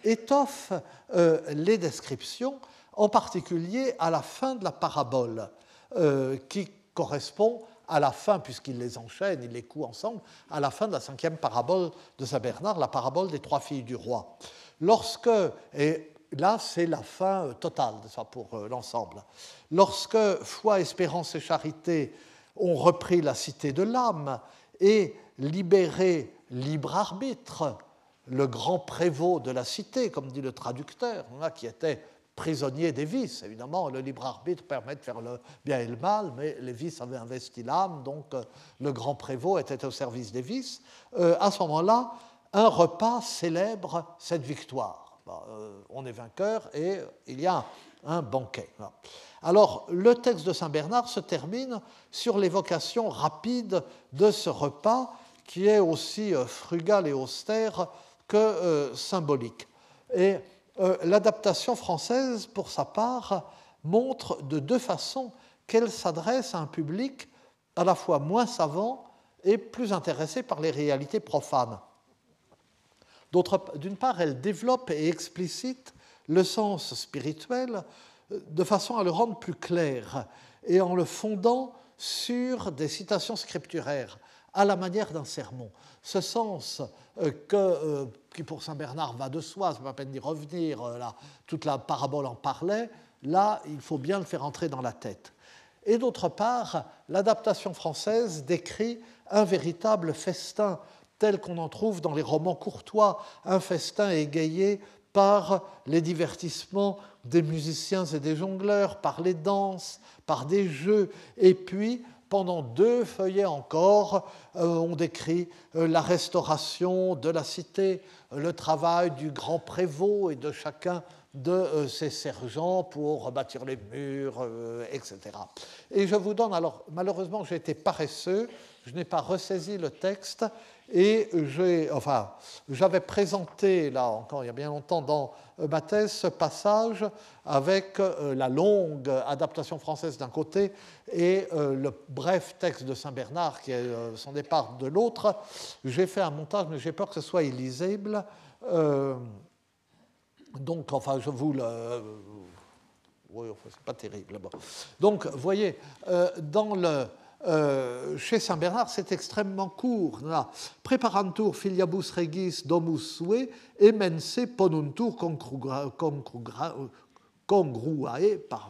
étoffe euh, les descriptions, en particulier à la fin de la parabole, euh, qui correspond à la fin, puisqu'il les enchaîne, il les coud ensemble, à la fin de la cinquième parabole de Saint Bernard, la parabole des trois filles du roi. Lorsque, et là c'est la fin totale pour euh, l'ensemble, lorsque foi, espérance et charité ont repris la cité de l'âme et libéré libre arbitre, le grand prévôt de la cité, comme dit le traducteur, qui était prisonnier des vices. Évidemment, le libre arbitre permet de faire le bien et le mal, mais les vices avaient investi l'âme, donc euh, le grand prévôt était au service des vices. Euh, à ce moment-là, un repas célèbre cette victoire. Euh, on est vainqueur et il y a un banquet. Alors, le texte de Saint Bernard se termine sur l'évocation rapide de ce repas qui est aussi frugal et austère que euh, symbolique. Et euh, l'adaptation française, pour sa part, montre de deux façons qu'elle s'adresse à un public à la fois moins savant et plus intéressé par les réalités profanes. D'une part, elle développe et explicite le sens spirituel de façon à le rendre plus clair et en le fondant sur des citations scripturaires à la manière d'un sermon. Ce sens euh, euh, qui pour Saint Bernard va de soi, ce n'est pas peine d'y revenir, euh, là, toute la parabole en parlait, là il faut bien le faire entrer dans la tête. Et d'autre part, l'adaptation française décrit un véritable festin tel qu'on en trouve dans les romans courtois, un festin égayé par les divertissements des musiciens et des jongleurs, par les danses, par des jeux, et puis pendant deux feuillets encore, euh, on décrit euh, la restauration de la cité, le travail du grand prévôt et de chacun de euh, ses sergents pour rebâtir les murs, etc. Et je vous donne, alors malheureusement j'ai été paresseux, je n'ai pas ressaisi le texte, et j'avais présenté, là encore il y a bien longtemps, dans euh, ma thèse, ce passage avec euh, la longue adaptation française d'un côté et euh, le bref texte de Saint-Bernard qui est son départ de l'autre. J'ai fait un montage, mais j'ai peur que ce soit illisible. donc, enfin, je vous le. Oui, enfin, c'est pas terrible. Donc, vous voyez, dans le euh, chez Saint Bernard, c'est extrêmement court. Preparantur filiabus regis domus sue, emense ponuntur congruae,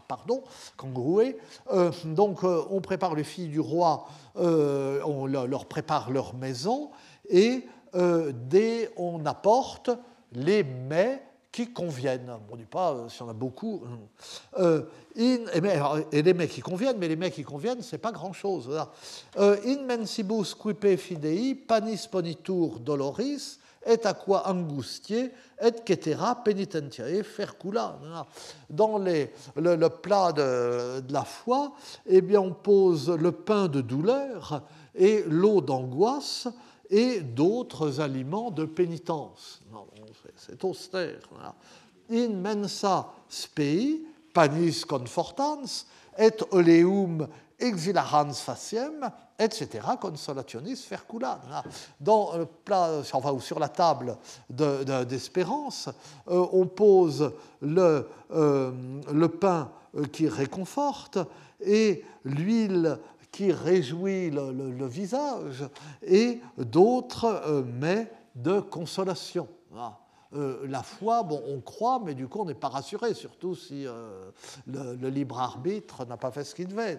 pardon, congruae. Euh, donc, euh, on prépare les filles du roi, on leur prépare leur maison, et dès on apporte les mets qui conviennent. On ne dit pas euh, si on a beaucoup. Euh, et, les mecs qui conviennent, mais les mecs qui conviennent, c'est pas grand-chose. Euh, in mensibus quipe fidei, panis ponitur doloris, et aqua angustiae et cetera penitentiae fercula. Dans les, le, plat de, la foi, eh bien, on pose le pain de douleur et l'eau d'angoisse et d'autres aliments de pénitence. C'est austère. In mensa spei, panis confortans, et oleum exilarans faciem, etc., consolationis fercula. Dans sur la table d'espérance, euh, on pose le, euh, le pain qui réconforte et l'huile qui réjouit le, visage et d'autres euh, mets de consolation. Euh, la foi, on croit, mais du coup, on n'est pas rassuré, surtout si euh, le, libre arbitre n'a pas fait ce qu'il devait.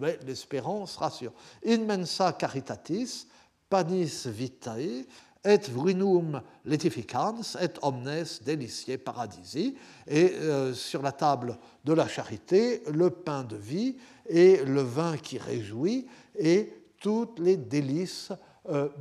Mais l'espérance rassure. In mensa caritatis, panis vitae, et vrinum letificans, et omnes deliciae paradisi. Et sur la table de la charité, le pain de vie et le vin qui réjouit, et toutes les délices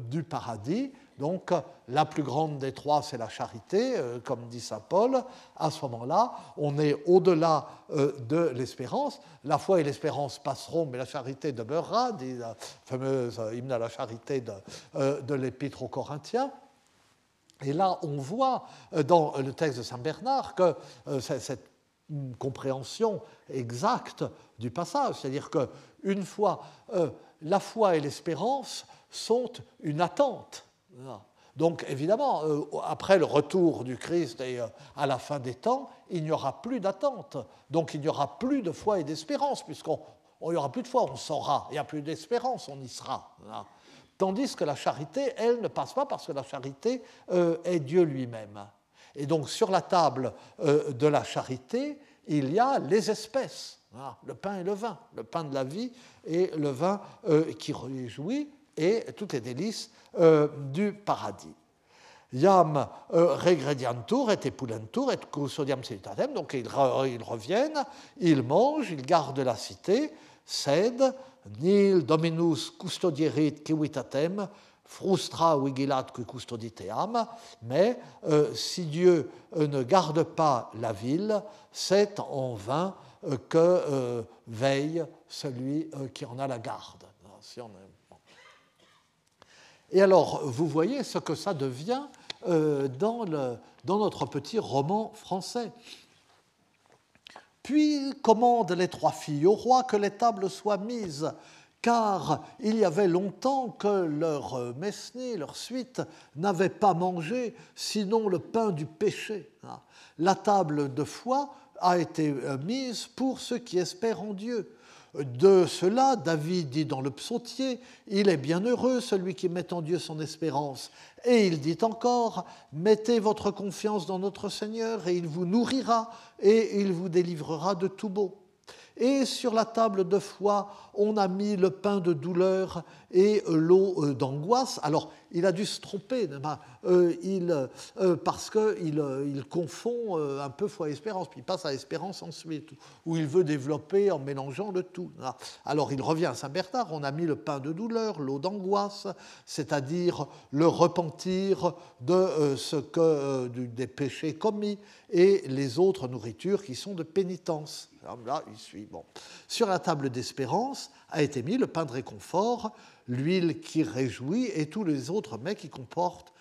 du paradis. Donc la plus grande des trois, c'est la charité, euh, comme dit Saint Paul. À ce moment-là, on est au-delà euh, de l'espérance. La foi et l'espérance passeront, mais la charité demeurera, dit la fameuse hymne à la charité de, euh, de l'Épître aux Corinthiens. Et là, on voit dans le texte de Saint Bernard que cette compréhension exacte du passage, c'est-à-dire qu'une fois, la foi et l'espérance sont une attente donc évidemment, euh, après le retour du Christ et euh, à la fin des temps, il n'y aura plus d'attente. Donc il n'y aura plus de foi et d'espérance, puisqu'on n'y aura plus de foi, on saura. Il n'y a plus d'espérance, on y sera. Tandis que la charité, elle, ne passe pas parce que la charité euh, est Dieu lui-même. Et donc sur la table de la charité, il y a les espèces, le pain et le vin, le pain de la vie et le vin qui réjouit, et toutes les délices euh, du paradis. Yam euh, regrediantur et epulentur et custodiam salutatem. Donc ils, reviennent, ils mangent, ils gardent la cité, cèdent, nil dominus custodierit civitatem, frustra vigilat qui custoditeam. Mais euh, si Dieu ne garde pas la ville, c'est en vain que veille celui qui en a la garde. On et alors, vous voyez ce que ça devient euh, dans, notre petit roman français. Puis commandent les trois filles au roi que les tables soient mises, car il y avait longtemps que leur mesnée, leur suite, n'avait pas mangé sinon le pain du péché. La table de foi a été euh, mise pour ceux qui espèrent en Dieu. De cela, David dit dans le psautier, Il est bien heureux celui qui met en Dieu son espérance. Et il dit encore, Mettez votre confiance dans notre Seigneur, et il vous nourrira, et il vous délivrera de tout beau. Et sur la table de foi, on a mis le pain de douleur et l'eau euh, d'angoisse. Alors, il a dû se tromper, euh, euh, parce qu'il il confond un peu foi et espérance, puis il passe à espérance ensuite, où il veut développer en mélangeant le tout. Alors, il revient à Saint-Bernard, on a mis le pain de douleur, l'eau d'angoisse, c'est-à-dire le repentir de ce que, des péchés commis et les autres nourritures qui sont de pénitence. Là, il suit. Sur la table d'espérance a été mis le pain de réconfort, l'huile qui réjouit et tous les autres mets qui, comportent,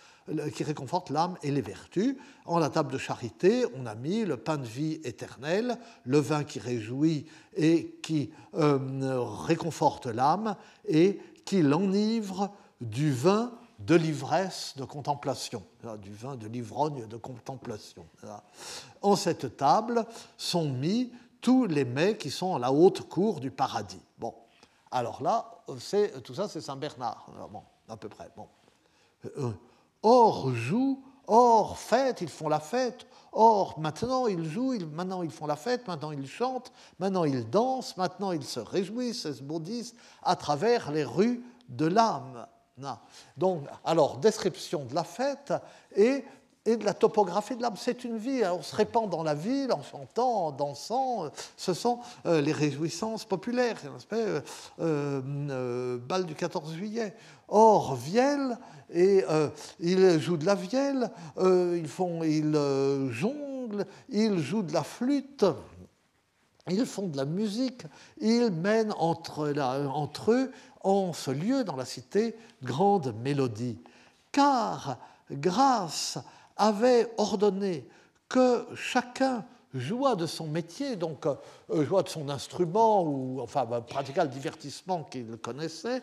qui réconfortent l'âme et les vertus. En la table de charité, on a mis le pain de vie éternel, le vin qui réjouit et qui euh, réconforte l'âme et qui l'enivre du vin de l'ivresse de contemplation, du vin de l'ivrogne de contemplation. En cette table sont mis tous les mets qui sont à la haute cour du paradis. Bon, alors là, tout ça, c'est Saint Bernard, bon, à peu près. Bon. Euh, or joue, or fête, ils font la fête. Or maintenant ils jouent, maintenant ils font la fête, maintenant ils chantent, maintenant ils dansent, maintenant ils se réjouissent et se maudissent à travers les rues de l'âme. Donc, alors, description de la fête et et de la topographie de l'âme. C'est une vie, on se répand dans la ville en chantant, en dansant. Ce sont les réjouissances populaires, un euh, bal du 14 juillet. Or, Vielle, et ils jouent de la vielle, ils, font, ils jonglent, ils jouent de la flûte. Ils font de la musique, ils mènent entre, entre eux, en ce lieu dans la cité, grande mélodie. Car grâce avait ordonné que chacun joua de son métier, donc euh, de son instrument, ou enfin bah, le divertissement qu'il connaissait,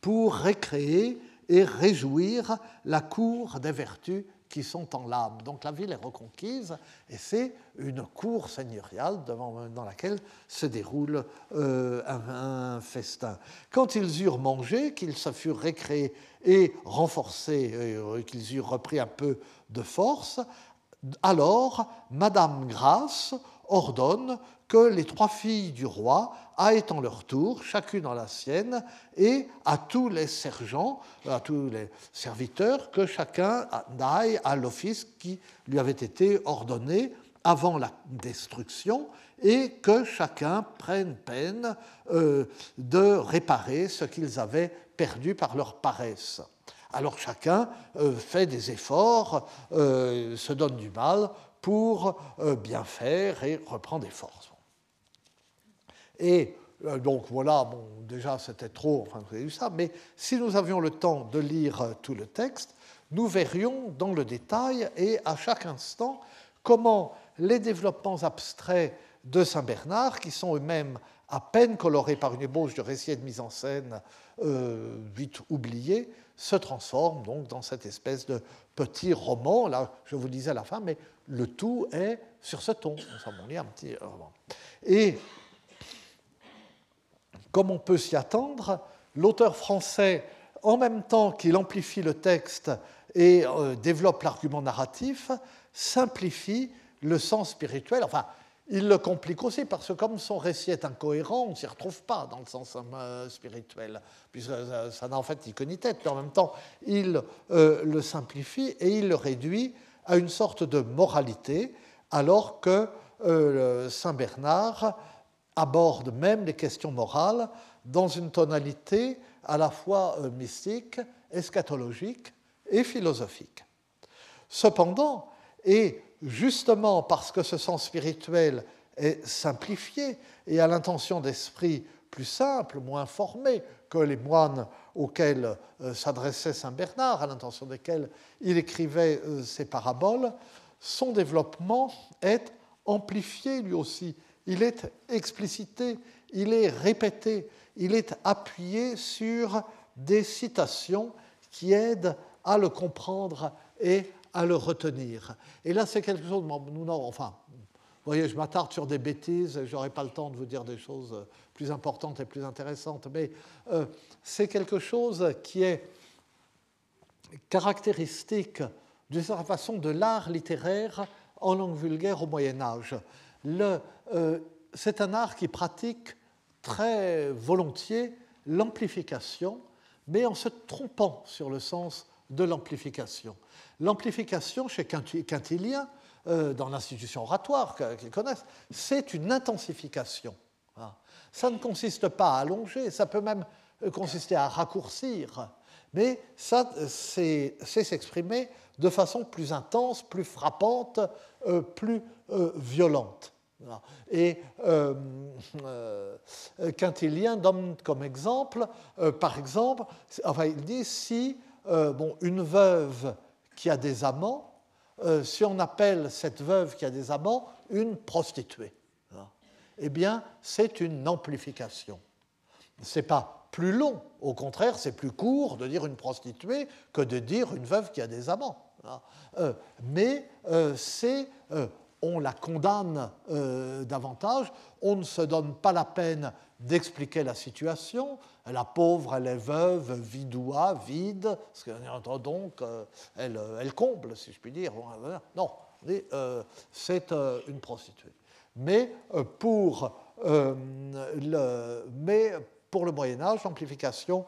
pour récréer et réjouir la cour des vertus qui sont en l'âme. Donc la ville est reconquise et c'est une cour seigneuriale devant, dans laquelle se déroule euh, un, festin. Quand ils eurent mangé, qu'ils se furent récréés et renforcés, euh, qu'ils eurent repris un peu de force, alors Madame Grâce ordonne que les trois filles du roi aillent en leur tour, chacune dans la sienne, et à tous les sergents, à tous les serviteurs, que chacun aille à l'office qui lui avait été ordonné avant la destruction, et que chacun prenne peine euh, de réparer ce qu'ils avaient perdu par leur paresse. Alors chacun euh, fait des efforts, euh, se donne du mal pour bien faire et reprend des forces. Et euh, donc voilà, bon, déjà c'était trop, enfin vous avez vu ça, mais si nous avions le temps de lire euh, tout le texte, nous verrions dans le détail et à chaque instant comment les développements abstraits de Saint Bernard, qui sont eux-mêmes à peine colorés par une ébauche de récit et de mise en scène euh, vite oubliés, se transforment donc dans cette espèce de petit roman. Là, je vous disais à la fin, mais le tout est sur ce ton. Nous sommes un petit roman. Et comme on peut s'y attendre, l'auteur français, en même temps qu'il amplifie le texte et euh, développe l'argument narratif, simplifie le sens spirituel. Enfin, il le complique aussi parce que comme son récit est incohérent, on ne s'y retrouve pas dans le sens euh, spirituel, puisque ça, n'a en fait ni tête, mais en même temps, il euh, le simplifie et il le réduit à une sorte de moralité, alors que Saint Bernard aborde même les questions morales dans une tonalité à la fois euh, mystique, eschatologique et philosophique. Cependant, et justement parce que ce sens spirituel est simplifié et a l'intention d'esprit plus simple, moins formé que les moines auxquels euh, s'adressait Saint Bernard, à l'intention desquels il écrivait euh, ses paraboles, son développement est amplifié lui aussi il est explicité, il est répété, il est appuyé sur des citations qui aident à le comprendre et à le retenir. Et là, c'est quelque chose, nous, enfin, vous voyez, je m'attarde sur des bêtises, je n'aurai pas le temps de vous dire des choses plus importantes et plus intéressantes, mais euh, c'est quelque chose qui est caractéristique d'une certaine façon de l'art littéraire en langue vulgaire au Moyen Âge. Euh, c'est un art qui pratique très volontiers l'amplification, mais en se trompant sur le sens de l'amplification. L'amplification chez Quintilien, euh, dans l'institution oratoire qu'ils connaissent, c'est une intensification. Hein. Ça ne consiste pas à allonger, ça peut même consister à raccourcir, mais ça, c'est s'exprimer de façon plus intense, plus frappante, plus violente. Et euh, euh, Quintilien donne comme exemple, euh, par exemple, enfin, il dit si bon, une veuve qui a des amants, si on appelle cette veuve qui a des amants une prostituée, eh bien, c'est une amplification. Ce n'est pas plus long, au contraire, c'est plus court de dire une prostituée que de dire une veuve qui a des amants. Mais c'est on la condamne euh, davantage, on ne se donne pas la peine d'expliquer la situation. La pauvre, elle est veuve, vidoua, vide, donc euh, elle, elle, comble, si je puis dire. Non, c'est euh, une prostituée. Mais pour, le, mais pour le Moyen Âge, l'amplification,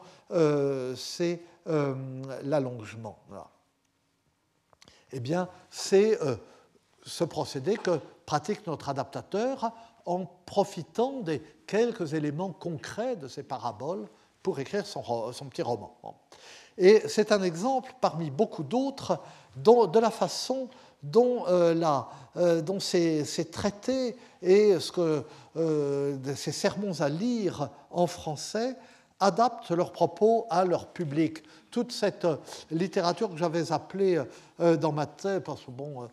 c'est l'allongement. Eh bien, c'est ce procédé que pratique notre adaptateur en profitant des quelques éléments concrets de ces paraboles pour écrire son, petit roman. Et c'est un exemple parmi beaucoup d'autres de la façon dont, euh, euh, ces, traités et ce que, euh, ces sermons à lire en français adaptent leurs propos à leur public. Toute cette littérature que j'avais appelée dans ma tête, parce que bon,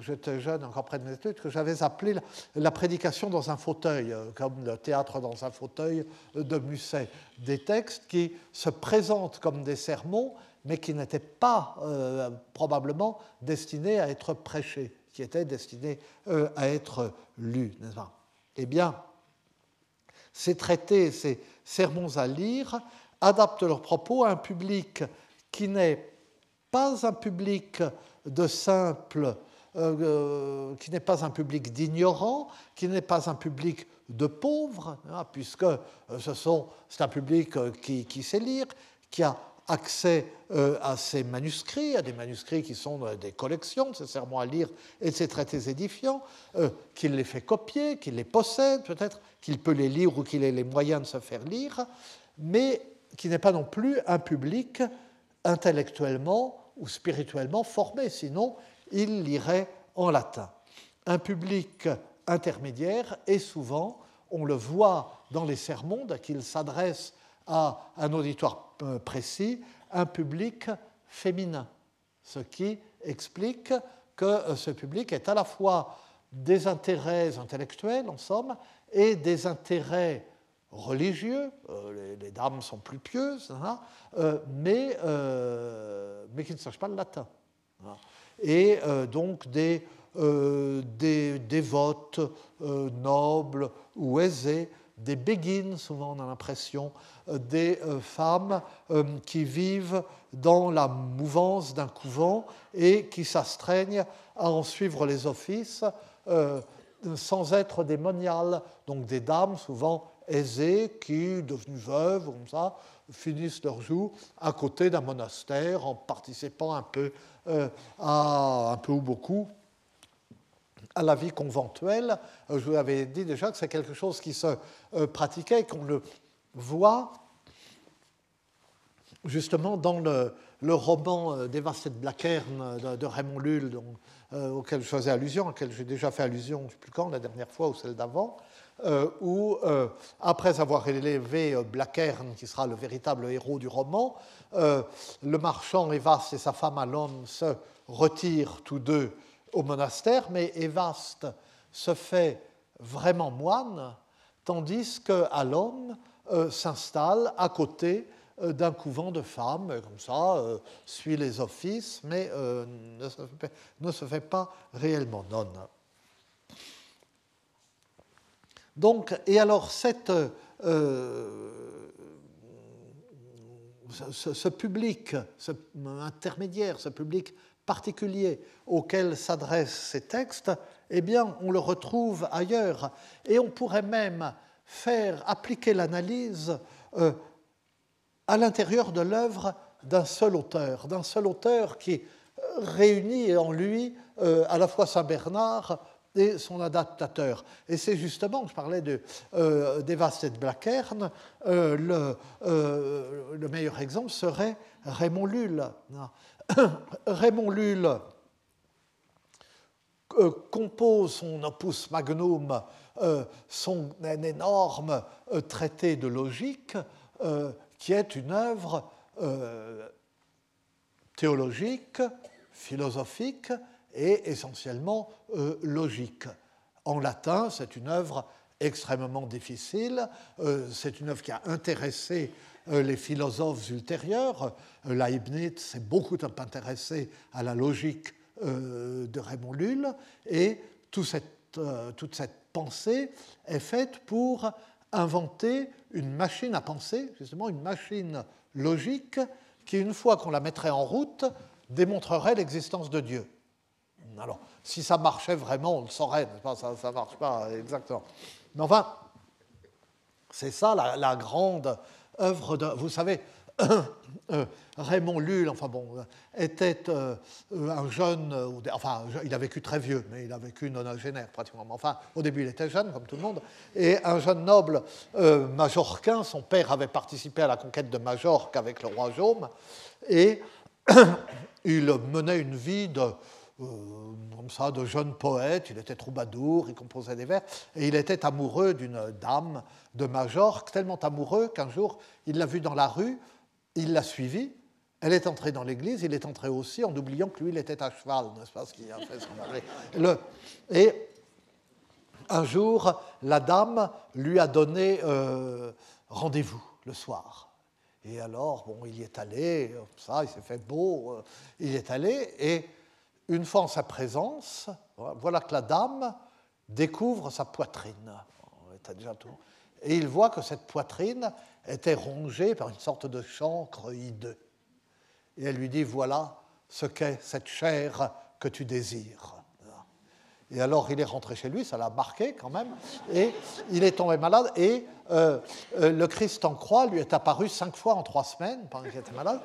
j'étais jeune, encore près de mes études, que j'avais appelée la prédication dans un fauteuil, comme le théâtre dans un fauteuil de Musset. Des textes qui se présentent comme des sermons, mais qui n'étaient pas euh, probablement destinés à être prêchés, qui étaient destinés euh, à être lus, n'est-ce pas? Eh bien, ces traités, ces sermons à lire, adaptent leurs propos à un public qui n'est pas un public de simple, euh, qui n'est pas un public d'ignorants, qui n'est pas un public de pauvres, hein, puisque ce sont, c'est un public qui, qui sait lire, qui a accès euh, à ces manuscrits, à des manuscrits qui sont des collections de ces sermons à lire et de ces traités édifiants, euh, qu'il les fait copier, qu'il les possède, peut-être qu'il peut les lire ou qu'il ait les moyens de se faire lire, mais qui n'est pas non plus un public intellectuellement ou spirituellement formé, sinon il lirait en latin. Un public intermédiaire et souvent, on le voit dans les sermons, qu'il s'adresse à un auditoire euh, précis, un public féminin, ce qui explique que euh, ce public est à la fois des intérêts intellectuels, en somme, et des intérêts religieux, euh, les, dames sont plus pieuses, hein, mais, mais qui ne sachent pas le latin. Hein. et donc des, des dévotes nobles ou aisés des béguines, souvent on a l'impression, euh, des euh, femmes euh, qui vivent dans la mouvance d'un couvent et qui s'astreignent à en suivre les offices sans être des moniales, donc des dames souvent aisées qui, devenues veuves, comme ça, finissent leur jour à côté d'un monastère en participant un peu, à, un peu ou beaucoup à la vie conventuelle. Euh, je vous avais dit déjà que c'est quelque chose qui se euh, pratiquait qu'on le voit justement dans le, roman euh, Dévasté de Blackern de, Raymond Lull, auquel je faisais allusion, auquel j'ai déjà fait allusion, je ne sais plus quand, la dernière fois ou celle d'avant, où, après avoir élevé Blackern, qui sera le véritable héros du roman, le marchand Evas et sa femme Alon se retirent tous deux monastère, mais Évaste se fait vraiment moine, tandis que Alon euh, s'installe à côté euh, d'un couvent de femmes, comme ça, euh, suit les offices, mais ne se, fait, ne, se fait, pas réellement nonne. Donc, et alors, cette, ce, ce, public ce intermédiaire, ce public particulier auquel s'adressent ces textes, eh bien, on le retrouve ailleurs. Et on pourrait même faire appliquer l'analyse euh, à l'intérieur de l'œuvre d'un seul auteur, d'un seul auteur qui réunit en lui euh, à la fois Saint Bernard et son adaptateur. Et c'est justement, je parlais de euh, et de Blackern, le, le, meilleur exemple serait Raymond Lull. Raymond Lull euh, compose son opus magnum, euh, son énorme euh, traité de logique, qui est une œuvre théologique, philosophique et essentiellement logique. En latin, c'est une œuvre extrêmement difficile, c'est une œuvre qui a intéressé les philosophes ultérieurs. Euh, Leibniz s'est beaucoup intéressé à la logique euh, de Raymond Lull et toute cette, toute cette pensée est faite pour inventer une machine à penser, justement une machine logique qui, une fois qu'on la mettrait en route, démontrerait l'existence de Dieu. Alors, si ça marchait vraiment, on le saurait, ça ne marche pas exactement. Mais enfin, c'est ça la grande œuvre de. Vous savez, euh, Raymond Lull, enfin bon, était euh, un jeune, enfin il a vécu très vieux, mais il a vécu nonagénaire pratiquement. Enfin, au début il était jeune, comme tout le monde, et un jeune noble majorquin, son père avait participé à la conquête de Majorque avec le roi Jaume, et il menait une vie de, comme ça, de jeune poète, il était troubadour, il composait des vers, et il était amoureux d'une dame de Majorque, tellement amoureux qu'un jour, il l'a vue dans la rue, il l'a suivie, elle est entrée dans l'église, il est entré aussi en oubliant que lui, il était à cheval, n'est-ce pas, ce qui a fait le... Et un jour, la dame lui a donné euh, rendez-vous le soir. Et alors, bon, il y est allé, ça, il s'est fait beau, euh, il est allé, et une fois en sa présence, voilà que la dame découvre sa poitrine. Et il voit que cette poitrine était rongée par une sorte de chancre hideux. Et elle lui dit, voilà ce qu'est cette chair que tu désires. Et alors il est rentré chez lui, ça l'a marqué quand même, et il est tombé malade, et euh, euh, le Christ en croix lui est apparu cinq fois en trois semaines pendant qu'il était malade.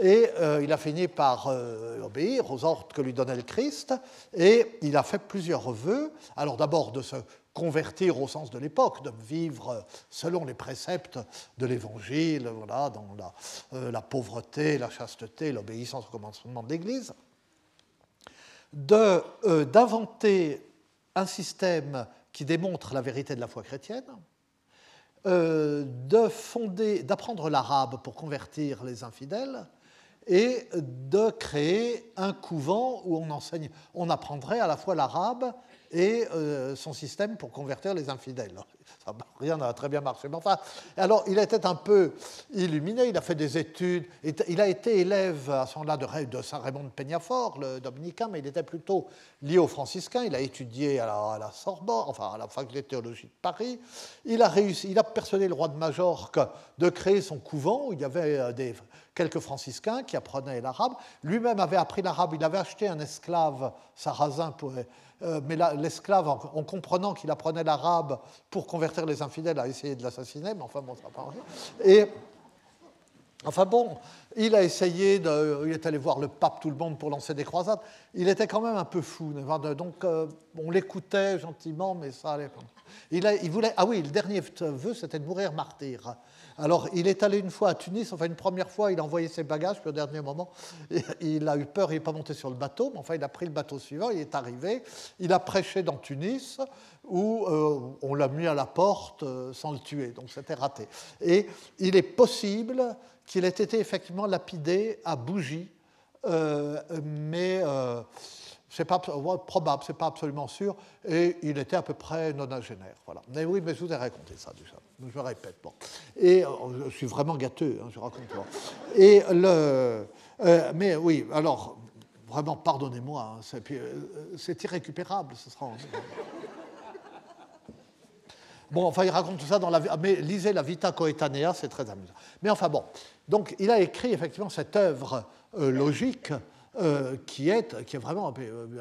Et euh, il a fini par euh, obéir aux ordres que lui donnait le Christ, et il a fait plusieurs vœux. Alors d'abord de se convertir au sens de l'époque, de vivre selon les préceptes de l'Évangile, voilà, dans la, euh, pauvreté, la chasteté, l'obéissance au commandement de l'Église, d'inventer un système qui démontre la vérité de la foi chrétienne, d'apprendre l'arabe pour convertir les infidèles, et de créer un couvent où on enseigne, on apprendrait à la fois l'arabe et euh, son système pour convertir les infidèles. rien n'a très bien marché. Mais enfin, alors il était un peu illuminé, il a fait des études, il a été élève à ce moment-là de, Saint Raymond de Peñafort, le dominicain, mais il était plutôt lié aux franciscains. Il a étudié à la, Sorbonne, enfin à la faculté de théologie de Paris. Il a réussi, persuadé le roi de Majorque de créer son couvent où il y avait euh, quelques franciscains qui apprenaient l'arabe. Lui-même avait appris l'arabe, il avait acheté un esclave sarrasin, pour, euh, mais l'esclave, en, comprenant qu'il apprenait l'arabe pour convertir les infidèles, a essayé de l'assassiner, mais enfin bon, ça n'a pas Et Enfin bon, il a essayé, il est allé voir le pape, tout le monde, pour lancer des croisades. Il était quand même un peu fou. Donc euh, on l'écoutait gentiment, mais ça allait pas. Il, il voulait, ah oui, le dernier vœu, c'était de mourir martyr. Alors, il est allé une fois à Tunis, enfin une première fois, il a envoyé ses bagages, puis au dernier moment, il a eu peur, il n'est pas monté sur le bateau, mais enfin, il a pris le bateau suivant, il est arrivé, il a prêché dans Tunis, où euh, on l'a mis à la porte euh, sans le tuer, donc c'était raté. Et il est possible qu'il ait été effectivement lapidé à bougie, euh, mais c'est pas probable, c'est pas absolument sûr, et il était à peu près nonagénaire. Voilà. Mais oui, mais je vous ai raconté ça déjà. Je répète. Bon. Et euh, je suis vraiment gâteux, hein, je raconte pas. Et le, euh, mais oui, alors vraiment, pardonnez-moi, hein, euh, c'est irrécupérable, ce sera. Bon, enfin, il raconte tout ça dans la. Mais lisez la Vita Coetanea, c'est très amusant. Mais enfin, bon. Donc, il a écrit effectivement cette œuvre logique qui, est, qui est vraiment,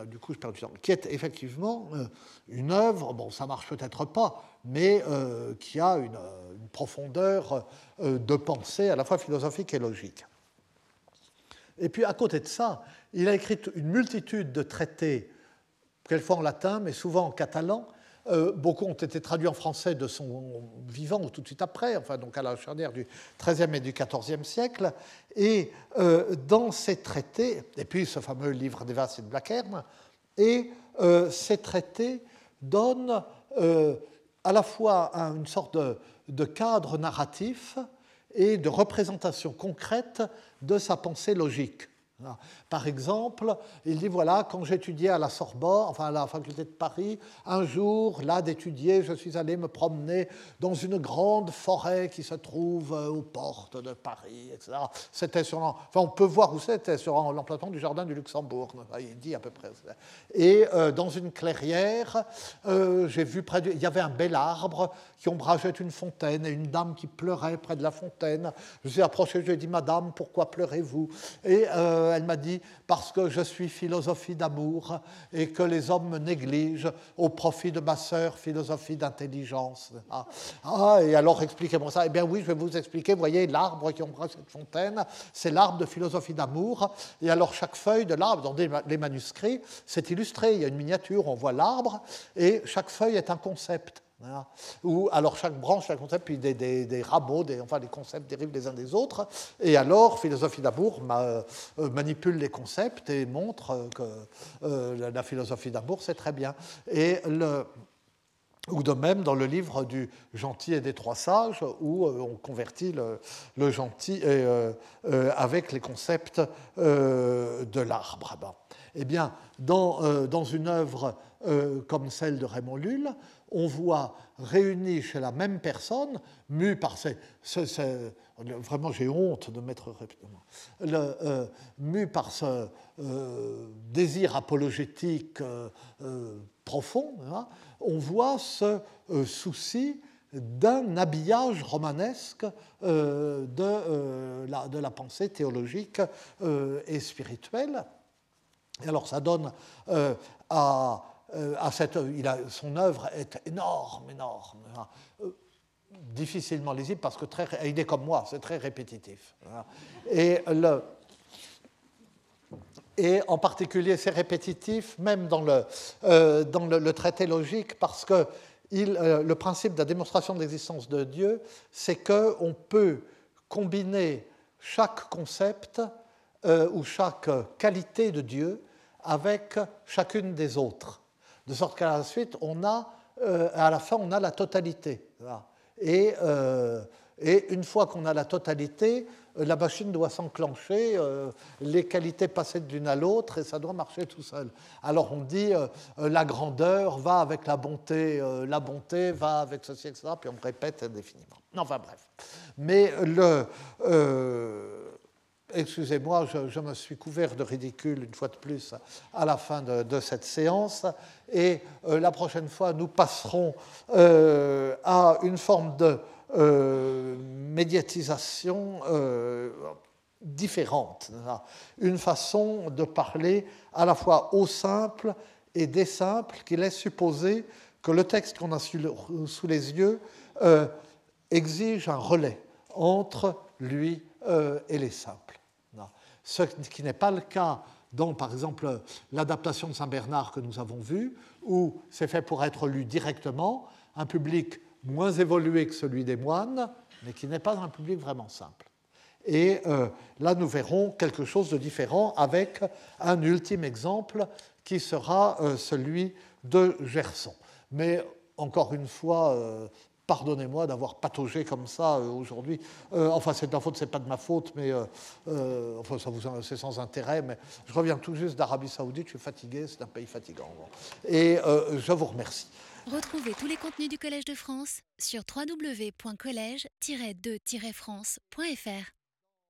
du coup je perds du temps, qui est effectivement une œuvre, bon ça marche peut-être pas, mais qui a une, profondeur de pensée à la fois philosophique et logique. Et puis à côté de ça, il a écrit une multitude de traités, quelquefois en latin, mais souvent en catalan, euh, beaucoup ont été traduits en français de son vivant ou tout de suite après, enfin donc à la charnière du XIIIe et du XIVe siècle. Et euh, dans ces traités, et puis ce fameux livre des et de Blackern, et euh, ces traités donnent à la fois une sorte de cadre narratif et de représentation concrète de sa pensée logique. Par exemple, il dit voilà, quand j'étudiais à la Sorbonne, enfin à la faculté de Paris, un jour, là d'étudier, je suis allé me promener dans une grande forêt qui se trouve euh, aux portes de Paris, etc. C'était sur, enfin, on peut voir où c'était, sur l'emplacement du jardin du Luxembourg. Il dit à peu près. Et euh, dans une clairière, euh, j'ai vu près du, il y avait un bel arbre qui ombrageait une fontaine et une dame qui pleurait près de la fontaine. Je me suis approché, je lui ai dit Madame, pourquoi pleurez-vous? Et elle m'a dit, parce que je suis philosophie d'amour et que les hommes me négligent au profit de ma sœur, philosophie d'intelligence. Ah, ah, et alors expliquez-moi ça. Eh bien oui, je vais vous expliquer. Vous voyez, l'arbre qui ombre cette fontaine, c'est l'arbre de philosophie d'amour. Et alors chaque feuille de l'arbre, dans les manuscrits, c'est illustré. Il y a une miniature, on voit l'arbre, et chaque feuille est un concept. Ou alors chaque branche, chaque concept, puis des, des, rameaux, des, enfin les concepts dérivent les uns des autres. Et alors, philosophie d'amour euh, manipule les concepts et montre que euh, la philosophie d'amour, c'est très bien. Et ou de même dans le livre du gentil et des trois sages, où euh, on convertit le, gentil avec les concepts de l'arbre. Eh bien, dans, dans une œuvre comme celle de Raymond Lull, on voit réunis chez la même personne, mu par ces. vraiment, j'ai honte de mettre. Le, euh, par ce euh, désir apologétique euh, profond, hein, on voit ce souci d'un habillage romanesque de, la, de, la, pensée théologique et spirituelle. Et alors ça donne à euh, son œuvre est énorme, énorme. Hein. Euh, difficilement lisible parce que très, il est comme moi, c'est très répétitif. Hein. Et, le, en particulier, c'est répétitif même dans le, euh, dans le, traité logique parce que le principe de la démonstration de l'existence de Dieu, c'est qu'on peut combiner chaque concept ou chaque qualité de Dieu avec chacune des autres de sorte qu'à la suite, on a, euh, à la fin, on a la totalité. Et, euh, et, une fois qu'on a la totalité, euh, la machine doit s'enclencher, les qualités passer d'une à l'autre et ça doit marcher tout seul. Alors on dit la grandeur va avec la bonté, la bonté va avec ceci, etc. Puis on répète indéfiniment. Enfin bref. Mais le Excusez-moi, je, me suis couvert de ridicule une fois de plus à la fin de, cette séance. Et euh, la prochaine fois, nous passerons euh, à une forme de euh, médiatisation différente, une façon de parler à la fois au simple et des simples qui laisse supposer que le texte qu'on a sous les yeux exige un relais entre lui et les simples ce qui n'est pas le cas dans, par exemple, l'adaptation de Saint-Bernard que nous avons vue, où c'est fait pour être lu directement, un public moins évolué que celui des moines, mais qui n'est pas un public vraiment simple. Et euh, là, nous verrons quelque chose de différent avec un ultime exemple qui sera euh, celui de Gerson. Mais encore une fois, euh, Pardonnez-moi d'avoir pataugé comme ça euh, aujourd'hui. Euh, enfin, c'est de la faute, c'est pas de ma faute, mais euh, enfin, ça vous c'est sans intérêt. Mais je reviens tout juste d'Arabie Saoudite. Je suis fatigué, c'est un pays fatigant. Et je vous remercie. Retrouvez tous les contenus du Collège de France sur www.colège-2-france.fr.